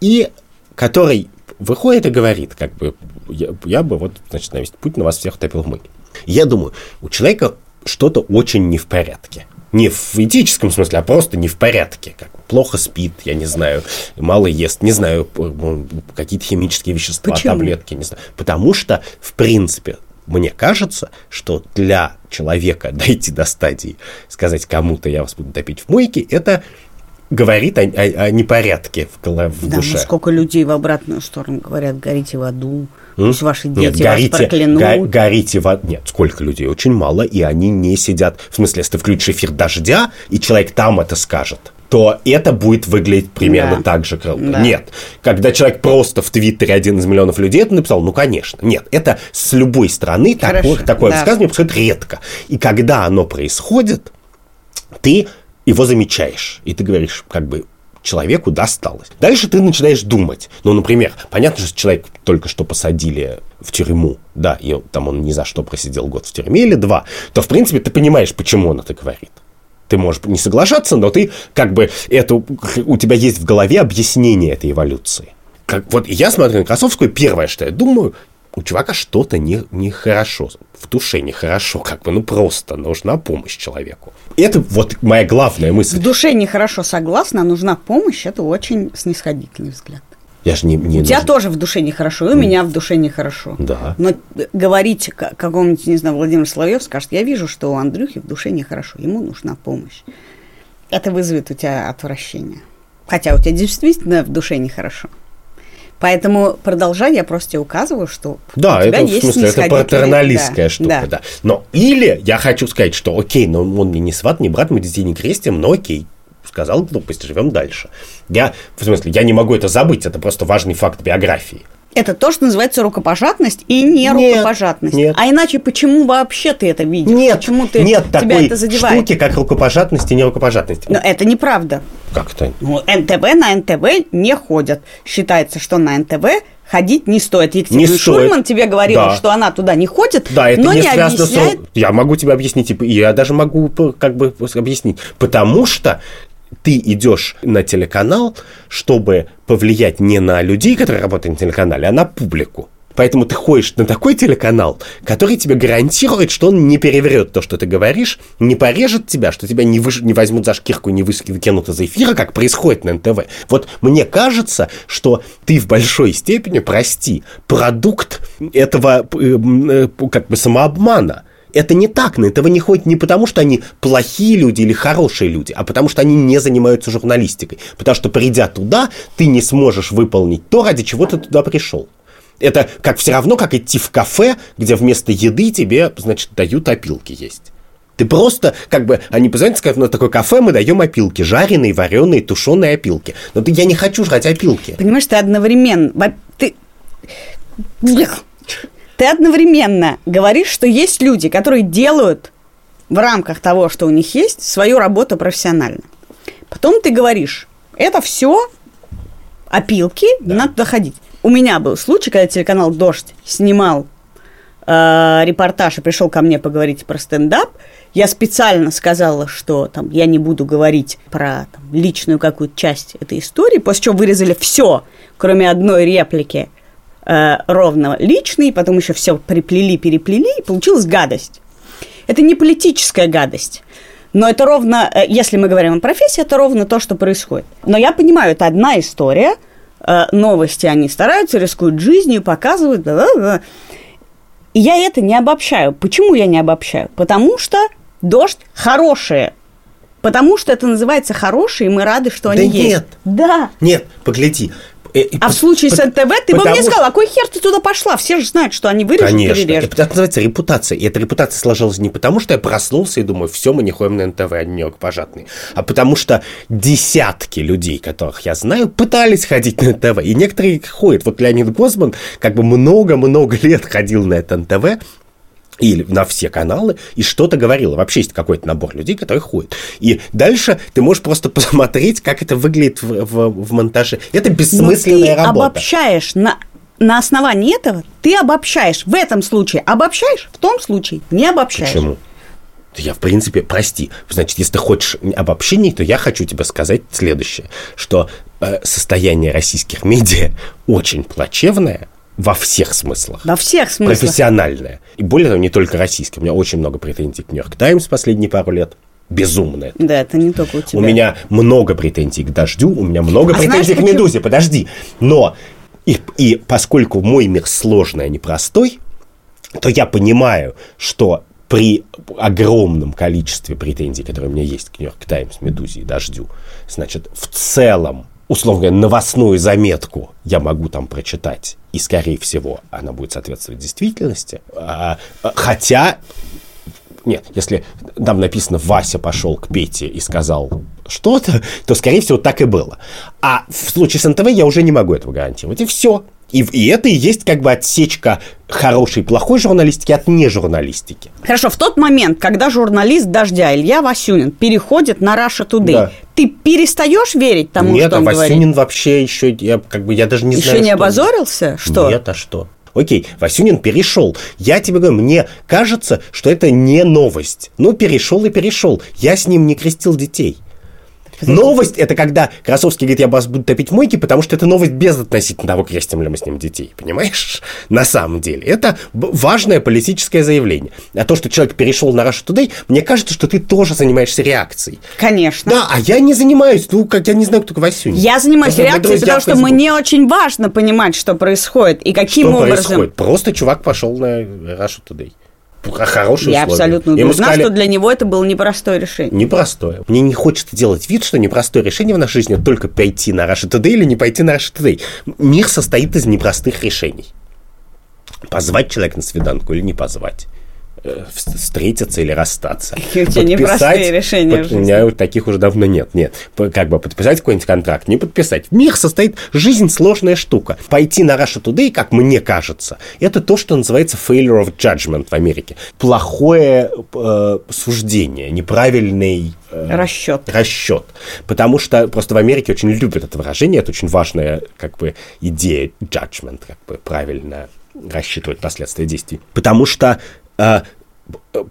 И который выходит и говорит, как бы, я, я бы вот, значит, на Путин вас всех топил в мыть. Я думаю, у человека что-то очень не в порядке. Не в этическом смысле, а просто не в порядке. Как плохо спит, я не знаю, мало ест, не знаю, какие-то химические вещества, Почему? таблетки, не знаю. Потому что, в принципе, мне кажется, что для человека <laughs> дойти до стадии, сказать кому-то, я вас буду топить в мойке, это говорит о, о, о непорядке в, голове, в да, душе. Ну сколько людей в обратную сторону говорят, горите в аду, Пусть ваши дети Нет, горите, вас проклянут. Го, горите в... Нет, сколько людей? Очень мало, и они не сидят... В смысле, если ты включишь эфир «Дождя», и человек там это скажет, то это будет выглядеть примерно да. так же круто. Да. Нет. Когда человек просто в Твиттере один из миллионов людей это написал, ну, конечно. Нет, это с любой стороны такое, такое да. высказывание происходит редко. И когда оно происходит, ты его замечаешь. И ты говоришь, как бы, человеку досталось. Дальше ты начинаешь думать. Ну, например, понятно, что человек только что посадили в тюрьму, да, и там он ни за что просидел год в тюрьме или два, то, в принципе, ты понимаешь, почему он это говорит. Ты можешь не соглашаться, но ты как бы это, у тебя есть в голове объяснение этой эволюции. Как, вот я смотрю на Красовскую, первое, что я думаю, у чувака что-то не, нехорошо, в душе нехорошо, как бы, ну просто нужна помощь человеку. Это вот моя главная мысль. В душе нехорошо, согласна, нужна помощь, это очень снисходительный взгляд. Я же не, не у тебя тоже в душе нехорошо, и у меня в душе нехорошо. Да. Но говорить какому-нибудь, не знаю, Владимир Соловьев скажет, я вижу, что у Андрюхи в душе нехорошо, ему нужна помощь. Это вызовет у тебя отвращение. Хотя у тебя действительно в душе нехорошо. Поэтому продолжай, я просто тебе указываю, что да, у тебя это, есть в смысле, это патерналистская да, штука, да. да. Но или я хочу сказать, что окей, но он мне не сват, не брат, мы детей не крестим, но окей, сказал глупость, живем дальше. Я, в смысле, я не могу это забыть, это просто важный факт биографии. Это то, что называется рукопожатность и не Нет, рукопожатность. нет. А иначе почему вообще ты это видишь? Нет, почему ты, нет тебя такой это задевает? штуки, как рукопожатность и нерукопожатность. Но это неправда. Как это? Ну, НТВ на НТВ не ходят. Считается, что на НТВ ходить не стоит. Екатерина Не стоит. Шульман тебе говорила, Да. что она туда не ходит, Да, это но не, не, связано объясняет. с... Я могу тебе объяснить, и я даже могу как бы объяснить. Потому что ты идешь на телеканал, чтобы повлиять не на людей, которые работают на телеканале, а на публику. Поэтому ты ходишь на такой телеканал, который тебе гарантирует, что он не переврет то, что ты говоришь, не порежет тебя, что тебя не, выш- не возьмут за шкирку, не выкинут из эфира, как происходит на НТВ. Вот мне кажется, что ты в большой степени, прости, продукт этого э, э, как бы самообмана. Это не так, на этого не ходят не потому, что они плохие люди или хорошие люди, а потому что они не занимаются журналистикой. Потому что придя туда, ты не сможешь выполнить то, ради чего ты туда пришел. Это как все равно, как идти в кафе, где вместо еды тебе, значит, дают опилки есть. Ты просто, как бы, они позвонят, скажут, на такое кафе мы даем опилки, жареные, вареные, тушеные опилки. Но ты, я не хочу жрать опилки. Понимаешь, ты одновременно... Ты... Ты одновременно говоришь, что есть люди, которые делают в рамках того, что у них есть, свою работу профессионально. Потом ты говоришь, это все опилки, не надо ходить. У меня был случай, когда телеканал «Дождь» снимал э, репортаж и пришел ко мне поговорить про стендап. Я специально сказала, что там я не буду говорить про там, личную какую-то часть этой истории, после чего вырезали все, кроме одной реплики э, ровно личной, потом еще все приплели, переплели, и получилась гадость. Это не политическая гадость. Но это ровно, э, если мы говорим о профессии, это ровно то, что происходит. Но я понимаю, это одна история. Э, Новости они стараются, рискуют жизнью, показывают. да-да-да. И я это не обобщаю. Почему я не обобщаю? Потому что дождь хорошие. Потому что это называется хорошие, и мы рады, что они Да есть. нет. Да. Нет, погляди. Э, и А по- в случае с НТВ ты бы мне сказал, а кой хер ты туда пошла? Все же знают, что они вырежут, Конечно. перережут. Это называется репутация. И эта репутация сложилась не потому, что я проснулся и думаю, все, мы не ходим на НТВ, они не пожатные, а потому что десятки людей, которых я знаю, пытались ходить на НТВ. И некоторые ходят. Вот Леонид Гозман как бы много-много <laughs> лет ходил на это НТВ, или на все каналы, и что-то говорила. Вообще есть какой-то набор людей, которые ходят. И дальше ты можешь просто <laughs> посмотреть, как это выглядит в, в- в монтаже. Это Но бессмысленная ты работа. обобщаешь на, на основании этого, ты обобщаешь. В этом случае обобщаешь, в том случае не обобщаешь. Почему? Я, в принципе, прости. Значит, если ты хочешь обобщений, то я хочу тебе сказать следующее, что э, состояние российских медиа <laughs> очень плачевное во всех смыслах. Во всех смыслах. Профессиональное. И более того, не только российское. У меня очень много претензий к Нью-Йорк Таймс последние пару лет. Безумно это. Да, это не только у тебя. У меня много претензий к дождю, у меня много А претензий знаешь, к почему? медузе, подожди. Но и, и поскольку мой мир сложный, а не простой, то я понимаю, что при огромном количестве претензий, которые у меня есть к Нью-Йорк Таймс, Медузе и Дождю, значит, в целом, условно говоря, новостную заметку я могу там прочитать, и, скорее всего, она будет соответствовать действительности. А, а, хотя нет, если там написано «Вася пошел к Пете и сказал что-то», то, скорее всего, так и было. А в случае с НТВ я уже не могу этого гарантировать. И все. И, и это и есть как бы отсечка хорошей и плохой журналистики от нежурналистики. Хорошо, в тот момент, когда журналист «Дождя» Илья Васюнин переходит на Today, Да. ты перестаешь верить тому, Нет, что а он Васюнин говорит? вообще еще, я, как бы, я даже не Еще знаю, не что- обозорился? Что? Нет, а что? Окей, Васюнин перешел. Я тебе говорю, мне кажется, что это не новость. Ну, перешел и перешел. Я с ним не крестил детей. Новость – это когда Красовский говорит, я вас буду топить мойки, потому что это новость без относительно того, крестим ли мы с ним детей. Понимаешь? <laughs> На самом деле. Это важное политическое заявление. А то, что человек перешел на Russia Today, мне кажется, что ты тоже занимаешься реакцией. Конечно. Да, а я не занимаюсь. Ну, как я не знаю, кто Васюнин. Я занимаюсь Просто реакцией, потому в что мне очень важно понимать, что происходит и каким Что образом. происходит? Просто чувак пошел на Russia Today. Хорошие Я условия. абсолютно убеждена, сказали, что для него это было непростое решение. Непростое. Мне не хочется делать вид, что непростое решение в нашей жизни только пойти на Russia Today или не пойти на Russia Today. Мир состоит из непростых решений. Позвать человека на свиданку или не позвать. Э, встретиться или расстаться. Какие <laughs> у тебя непростые решения под, У меня таких уже давно нет. Нет. Как бы подписать какой-нибудь контракт, не подписать. Мир состоит... Жизнь сложная штука. Пойти на Russia Today, как мне кажется, это то, что называется failure of judgment в Америке. Плохое э, суждение, неправильный э, расчет. расчет. Потому что просто в Америке очень любят это выражение, это очень важная как бы идея judgment, как бы правильно рассчитывать последствия действий. Потому что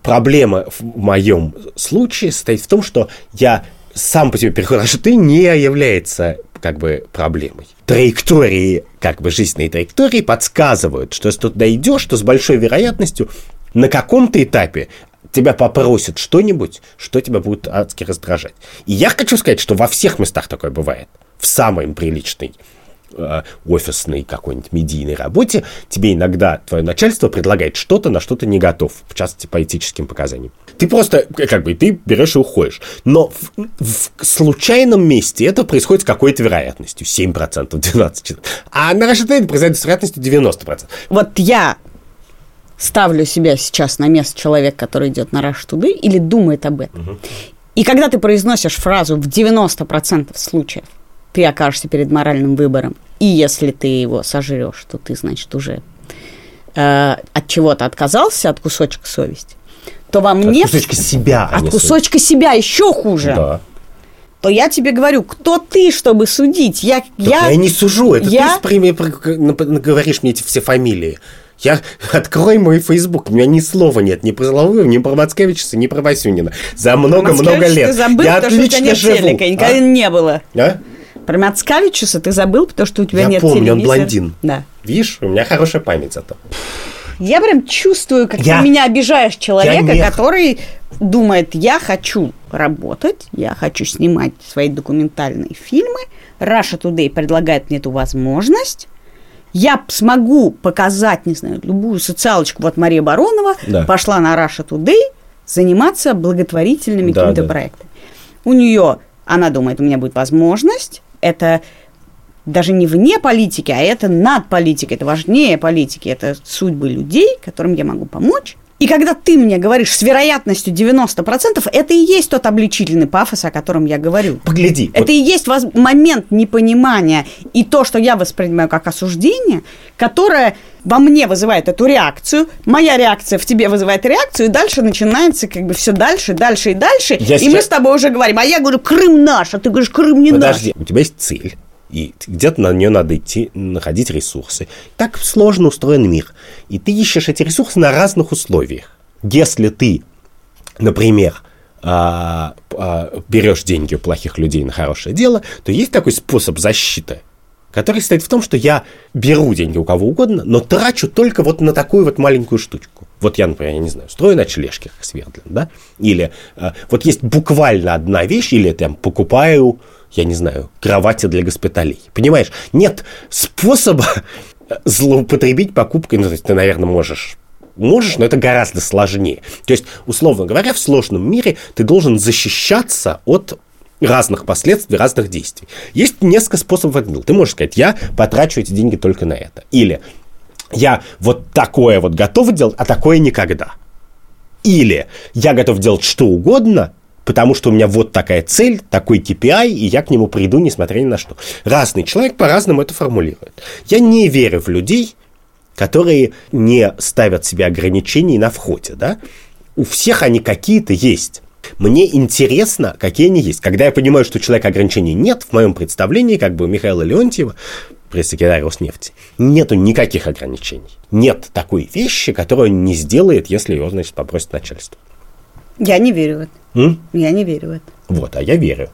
проблема в моем случае состоит в том, что я сам по себе переход ты не является как бы проблемой. Траектории, как бы жизненные траектории подсказывают, что если ты туда идешь, то с большой вероятностью на каком-то этапе тебя попросят что-нибудь, что тебя будет адски раздражать. И я хочу сказать, что во всех местах такое бывает. В самой приличной Э, офисной какой-нибудь медийной работе, тебе иногда твое начальство предлагает что-то, на что ты не готов, в частности, по этическим показаниям. Ты просто, как бы, ты берешь и уходишь. Но в, в случайном месте это происходит с какой-то вероятностью, 7%, 12%. А на Russia Today происходит с вероятностью 90%. Вот я ставлю себя сейчас на место человека, который идет на Rush Today или думает об этом. Угу. И когда ты произносишь фразу в 90% случаев, ты окажешься перед моральным выбором. И если ты его сожрешь, то ты, значит, уже э, от чего-то отказался, от кусочка совести, то во мне... От кусочка себя. А от кусочка совесть. себя еще хуже. Да. То я тебе говорю, кто ты, чтобы судить? Я, я, я не сужу, это я... ты прими, говоришь мне эти все фамилии. Я <laughs> открой мой фейсбук, у меня ни слова нет ни про Соловьева, ни про Мацкевича, ни про Васюнина. За много-много лет. Ты забыл, я отлично живу. Телека, никогда а? не было. А? Про Мяцкавичуса ты забыл, потому что у тебя я нет помню, телевизора. он блондин. Да. Видишь, у меня хорошая память зато. Я прям чувствую, как я... ты меня обижаешь человека, не... который думает, я хочу работать, я хочу снимать свои документальные фильмы. Russia Today предлагает мне эту возможность. Я смогу показать, не знаю, любую социалочку. Вот Мария Баронова да. пошла на Russia Today заниматься благотворительными да, какими-то да. проектами. У нее, она думает, у меня будет возможность это даже не вне политики, а это над политикой, это важнее политики, это судьбы людей, которым я могу помочь. И когда ты мне говоришь с вероятностью 90%, это и есть тот обличительный пафос, о котором я говорю. Погляди. Это вот. и есть воз... момент непонимания и то, что я воспринимаю как осуждение, которое во мне вызывает эту реакцию, моя реакция в тебе вызывает реакцию, и дальше начинается как бы все дальше, дальше и дальше. Я и сейчас... мы с тобой уже говорим, а я говорю, Крым наш, а ты говоришь, Крым не Подожди, наш. у тебя есть цель и где-то на нее надо идти, находить ресурсы. Так сложно устроен мир. И ты ищешь эти ресурсы на разных условиях. Если ты, например, а, а, берешь деньги у плохих людей на хорошее дело, то есть такой способ защиты, который состоит в том, что я беру деньги у кого угодно, но трачу только вот на такую вот маленькую штучку. Вот я, например, я не знаю, строю ночлежки, как Свердлин, да? Или а, вот есть буквально одна вещь, или я там покупаю я не знаю, кровати для госпиталей. Понимаешь, нет способа <laughs> злоупотребить покупкой, ну, то есть ты, наверное, можешь можешь, но это гораздо сложнее. То есть, условно говоря, в сложном мире ты должен защищаться от разных последствий, разных действий. Есть несколько способов этого. Ты можешь сказать, я потрачу эти деньги только на это. Или я вот такое вот готов делать, а такое никогда. Или я готов делать что угодно, потому что у меня вот такая цель, такой KPI, и я к нему приду, несмотря ни на что. Разный человек по-разному это формулирует. Я не верю в людей, которые не ставят себе ограничений на входе, да? У всех они какие-то есть. Мне интересно, какие они есть. Когда я понимаю, что у человека ограничений нет, в моем представлении, как бы у Михаила Леонтьева, пресс-секретарь Роснефти, нету никаких ограничений. Нет такой вещи, которую он не сделает, если его, значит, попросит начальство. Я не верю в это. М? Я не верю в это. Вот, а я верю.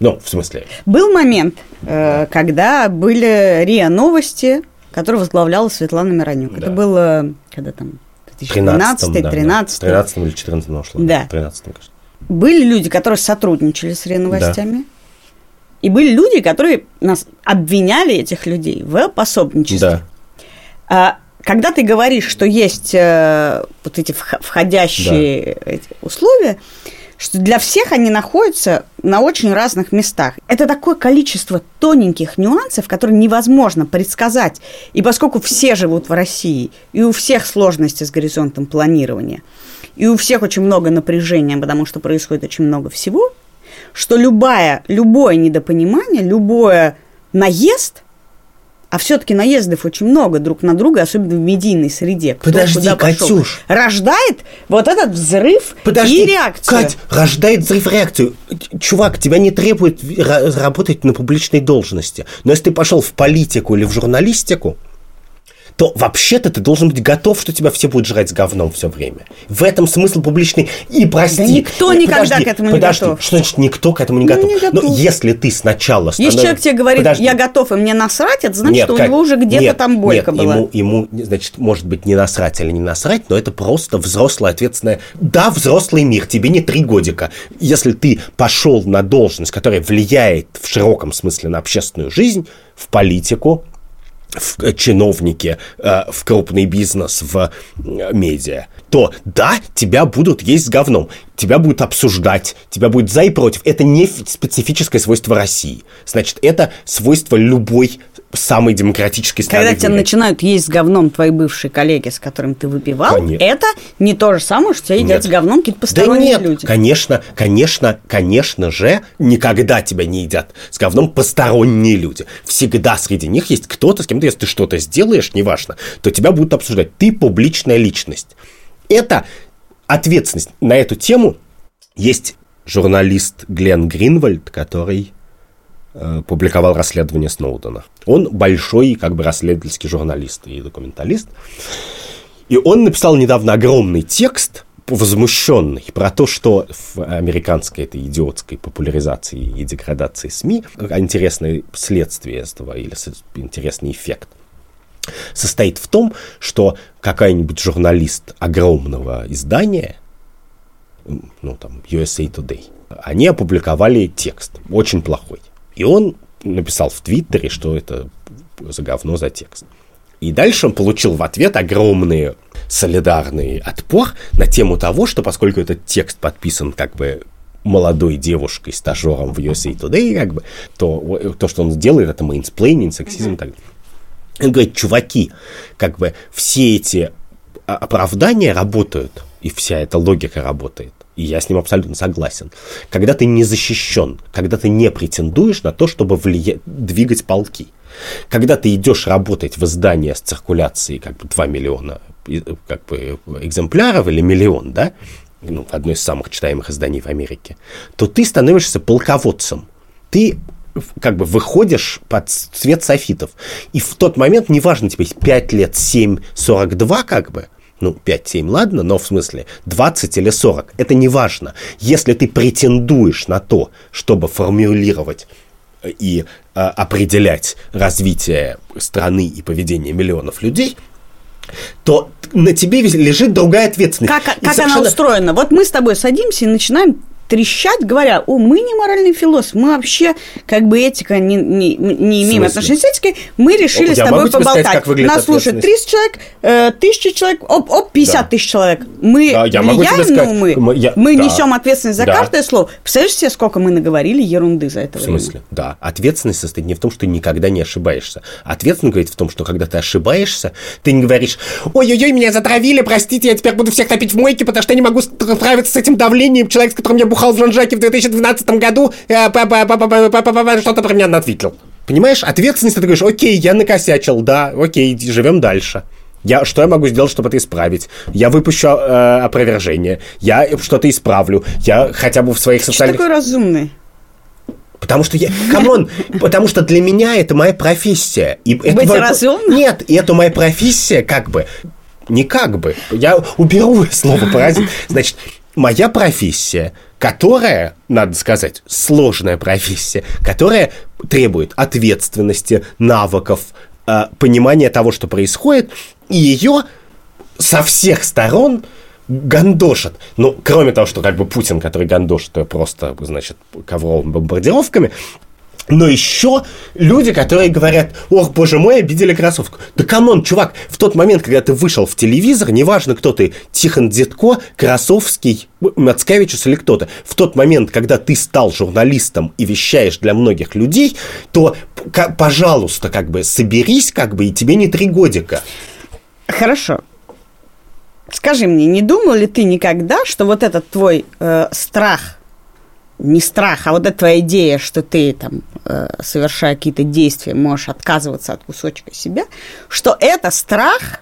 Ну, в смысле? Был момент, э, когда были РИА Новости, которые возглавляла Светлана Миронюк. Да. Это было, когда там, 2013 13 13 да, 13 или 14 нашло. Да. 13 кажется. Были люди, которые сотрудничали с РИА Новостями. Да. И были люди, которые нас обвиняли этих людей в пособничестве. Да. А, когда ты говоришь, что есть э, вот эти входящие да. условия, что для всех они находятся на очень разных местах. Это такое количество тоненьких нюансов, которые невозможно предсказать. И поскольку все живут в России, и у всех сложности с горизонтом планирования, и у всех очень много напряжения, потому что происходит очень много всего, что любая, любое недопонимание, любое наезд – а все-таки наездов очень много друг на друга, особенно в медийной среде. Кто Подожди, Катюш. Рождает вот этот взрыв Подожди, и реакцию. Кать, рождает взрыв реакцию. Чувак, тебя не требует работать на публичной должности. Но если ты пошел в политику или в журналистику, то вообще-то ты должен быть готов, что тебя все будут жрать с говном все время. В этом смысл публичный. И прости. Да никто никогда подожди, к этому подожди, не готов. Что значит никто к этому не готов? Не готов. Но если ты сначала становишься... Если человек тебе говорит, подожди. я готов, и мне насрать, это значит, нет, что у него уже где-то там бойка нет, была. Ему, ему, значит, может быть, не насрать или не насрать, но это просто взрослая ответственная... Да, взрослый мир, тебе не три годика. Если ты пошел на должность, которая влияет в широком смысле на общественную жизнь, в политику, в э, чиновники, э, в крупный бизнес, в э, медиа, то да, тебя будут есть говном, тебя будут обсуждать, тебя будет за и против. Это не специфическое свойство России. Значит, это свойство любой самой демократической страны. Когда тебя начинают есть с говном твои бывшие коллеги, с которыми ты выпивал, конечно. это не то же самое, что тебя едят нет. с говном какие-то посторонние да нет, люди. Конечно, конечно, конечно же, никогда тебя не едят с говном посторонние люди. Всегда среди них есть кто-то, с кем ты, если ты что-то сделаешь, неважно, то тебя будут обсуждать. Ты публичная личность. Это ответственность. На эту тему есть журналист Глен Гринвальд, который публиковал расследование Сноудена. Он большой как бы расследовательский журналист и документалист. И он написал недавно огромный текст, возмущенный про то, что в американской этой идиотской популяризации и деградации СМИ интересное следствие этого или интересный эффект состоит в том, что какая-нибудь журналист огромного издания, ну там USA Today, они опубликовали текст, очень плохой. И он написал в Твиттере, что это за говно, за текст. И дальше он получил в ответ огромный солидарный отпор на тему того, что поскольку этот текст подписан как бы молодой девушкой, стажером в USA Today, как бы, то то, что он делает, это mansplaining, сексизм и так далее. Он говорит, чуваки, как бы все эти оправдания работают, и вся эта логика работает и я с ним абсолютно согласен, когда ты не защищен, когда ты не претендуешь на то, чтобы влия... двигать полки. Когда ты идешь работать в издание с циркуляцией как бы 2 миллиона как бы, экземпляров или миллион, да, ну, одно из самых читаемых изданий в Америке, то ты становишься полководцем. Ты как бы выходишь под цвет софитов. И в тот момент, неважно тебе 5 лет, 7, 42 как бы, ну, 5-7, ладно, но в смысле 20 или 40, это не важно. Если ты претендуешь на то, чтобы формулировать э, и э, определять развитие страны и поведение миллионов людей, то на тебе лежит другая ответственность. Как, как совершенно... она устроена? Вот мы с тобой садимся и начинаем трещать, говоря, о, мы не моральный философ, мы вообще как бы этика не, не, не имеем отношения с этикой, мы решили Я с тобой поболтать. Сказать, Нас слушает 300 человек, э, 1000 человек, оп, оп, 50 да. тысяч человек. Мы да, я влияем, сказать, но мы, мы, я, мы да. несем ответственность за да. каждое слово. Представляешь себе, сколько мы наговорили ерунды за это В смысле? Время? Да. Ответственность состоит не в том, что ты никогда не ошибаешься. Ответственность говорит в том, что когда ты ошибаешься, ты не говоришь, ой-ой-ой, меня затравили, простите, я теперь буду всех топить в мойке, потому что я не могу справиться с этим давлением. Человек, с которым я бухал в Жан-Жаке в 2012 году, что-то про меня ответил. Понимаешь, ответственность, ты говоришь, окей, я накосячил, да, окей, живем дальше. Я, что я могу сделать, чтобы это исправить? Я выпущу э, опровержение, я что-то исправлю, я хотя бы в своих социальных... Что такой разумный? Потому что я, come on, потому что для меня это моя профессия. И Быть это, разумным? Нет, и это моя профессия как бы. Не как бы. Я уберу слово паразит. Значит, моя профессия, которая, надо сказать, сложная профессия, которая требует ответственности, навыков, э, понимания того, что происходит, и ее со всех сторон гандошат. Ну, кроме того, что как бы Путин, который гандошит просто, значит, ковровыми бомбардировками, но еще люди, которые говорят, ох, боже мой, обидели кроссовку. Да come on, чувак, в тот момент, когда ты вышел в телевизор, неважно, кто ты, Тихон Дзядко, Красовский, Мацкявичюс или кто-то, в тот момент, когда ты стал журналистом и вещаешь для многих людей, то, пожалуйста, как бы соберись, как бы, и тебе не три годика. Хорошо. скажи мне, не думал ли ты никогда, что вот этот твой э, страх, не страх, а вот эта твоя идея, что ты там, э, совершая какие-то действия, можешь отказываться от кусочка себя, что это страх,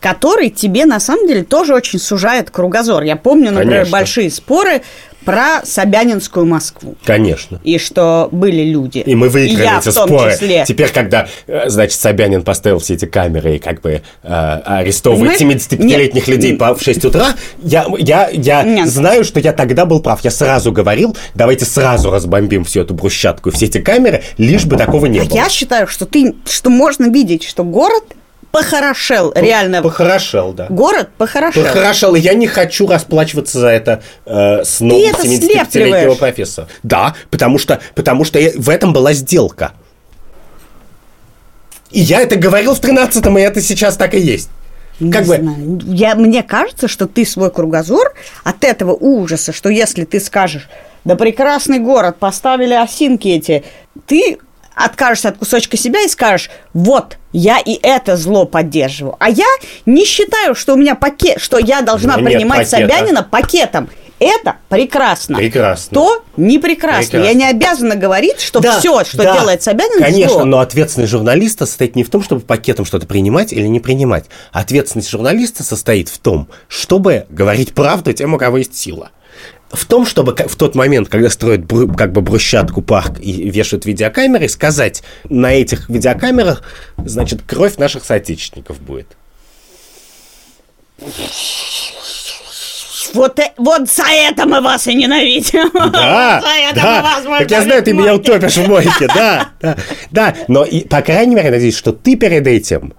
который тебе на самом деле тоже очень сужает кругозор. Я помню, например, Конечно. большие споры про Собянинскую Москву. Конечно. И что были люди. И мы выиграли я эти в том споры. числе. Теперь, когда, э, значит, Собянин поставил все эти камеры и как бы э, арестовывает Понимаешь? 75-летних Нет. людей по, в 6 утра, я, я, я Нет. знаю, что я тогда был прав. Я сразу говорил, давайте сразу разбомбим всю эту брусчатку и все эти камеры, лишь бы такого не было. я считаю, что ты, что можно видеть, что город похорошел, реально. Похорошел, да. Город похорошел. Похорошел, и я не хочу расплачиваться за это э, с новым это 75-летнего слепливаешь. профессора. Да, потому что, потому что я- в этом была сделка. И я это говорил в 13-м, и это сейчас так и есть. Не Как бы, знаю. Я, мне кажется, что ты свой кругозор от этого ужаса, что если ты скажешь, да прекрасный город, поставили осинки эти, ты откажешься от кусочка себя и скажешь, вот, я и это зло поддерживаю. А я не считаю, что у меня пакет, что я должна Ну, нет принимать пакета. Собянина пакетом. Это прекрасно. Прекрасно. То не прекрасно. Я Прекрасно. не обязана говорить, что да, все, что да, делает Собянин, Конечно, зло. но ответственность журналиста состоит не в том, чтобы пакетом что-то принимать или не принимать. Ответственность журналиста состоит в том, чтобы говорить правду тем, у кого есть сила. В том, чтобы в тот момент, когда строят как бы брусчатку, парк и вешают видеокамеры, сказать, на этих видеокамерах, значит, кровь наших соотечественников будет. Вот, э- вот за это мы вас и ненавидим. Да, <laughs> мы да. вас будем Так я знаю, ты меня утопишь в мойке, да, да, да. Но, и, по крайней мере, надеюсь, что ты перед этим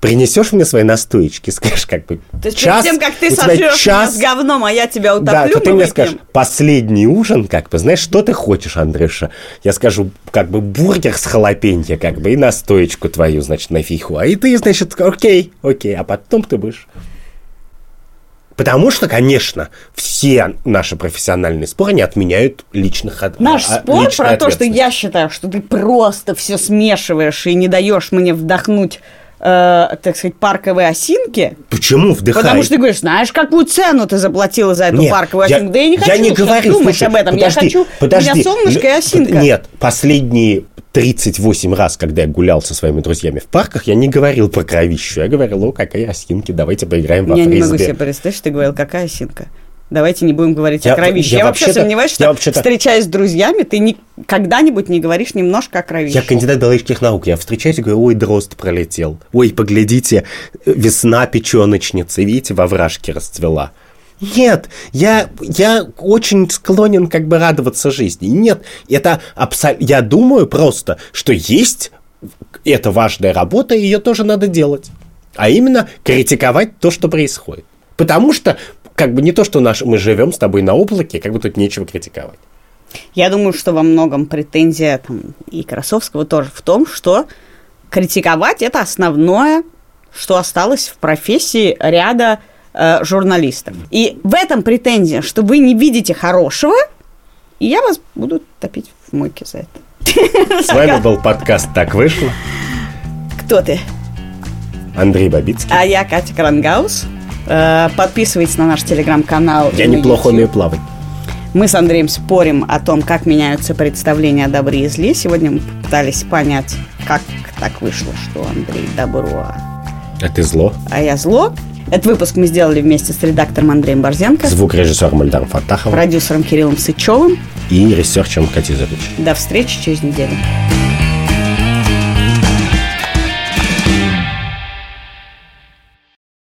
принесешь мне свои настоечки, <laughs> скажешь, как бы, То есть час, перед тем, как ты сожрешь меня час, с говном, а я тебя утоплю, да, то ты мне выпьем. скажешь, последний ужин, как бы, знаешь, что ты хочешь, Андрюша? Я скажу, как бы, бургер с халапеньо, как бы, и настоечку твою, значит, на фейху. А и ты, значит, окей, окей, а потом ты будешь... Потому что, конечно, все наши профессиональные споры не отменяют личных от- Наш а- спор про то, что я считаю, что ты просто все смешиваешь и не даешь мне вдохнуть, э, так сказать, парковые осинки. Почему вдыхай? Потому что ты говоришь, знаешь, какую цену ты заплатила за эту Нет, парковую я- осинку? Да я не хочу я не говорю, думать слушай, об этом. подожди, я хочу, подожди. у меня солнышко и осинка. Нет, последние 38 раз, когда я гулял со своими друзьями в парках, я не говорил про кровищу. Я говорил, о, какая осинки, давайте поиграем во Я не фрисби. могу себе представить, что ты говорил, какая осинка. Давайте не будем говорить Я- о кровище. я Я, вообще сомневаюсь, что я вообще-то- встречаясь с друзьями, ты ни, когда-нибудь не говоришь немножко о кровище. Я кандидат биологических наук. Я встречаюсь и говорю, ой, дрозд пролетел. Ой, поглядите, весна печеночницы, видите, во вражке расцвела. Нет, я, я очень склонен как бы радоваться жизни. Нет, это абсолютно... Я думаю просто, что есть это важная работа, и ее тоже надо делать. А именно критиковать то, что происходит. Потому что как бы не то, что наш, мы живем с тобой на облаке, как бы тут нечего критиковать. Я думаю, что во многом претензия там, и Красовского тоже в том, что критиковать это основное, что осталось в профессии ряда э, журналистов. И в этом претензия, что вы не видите хорошего, и я вас буду топить в мойке за это. С вами был подкаст «Так вышло». Кто ты? Андрей Бабицкий. А я Катя Крангаус. Э, Подписывайтесь на наш телеграм-канал. Я неплохо умею плавать. Мы с Андреем спорим о том, как меняются представления о добре и зле. Сегодня мы пытались понять, как так вышло, что Андрей добро, а- А ты зло. а я зло. Этот выпуск мы сделали вместе с редактором Андреем Борзенко, Звукорежиссером Ильдаром Фатаховым продюсером Кириллом Сычевым. и ресерчем Катей Зарыч. До встречи через неделю.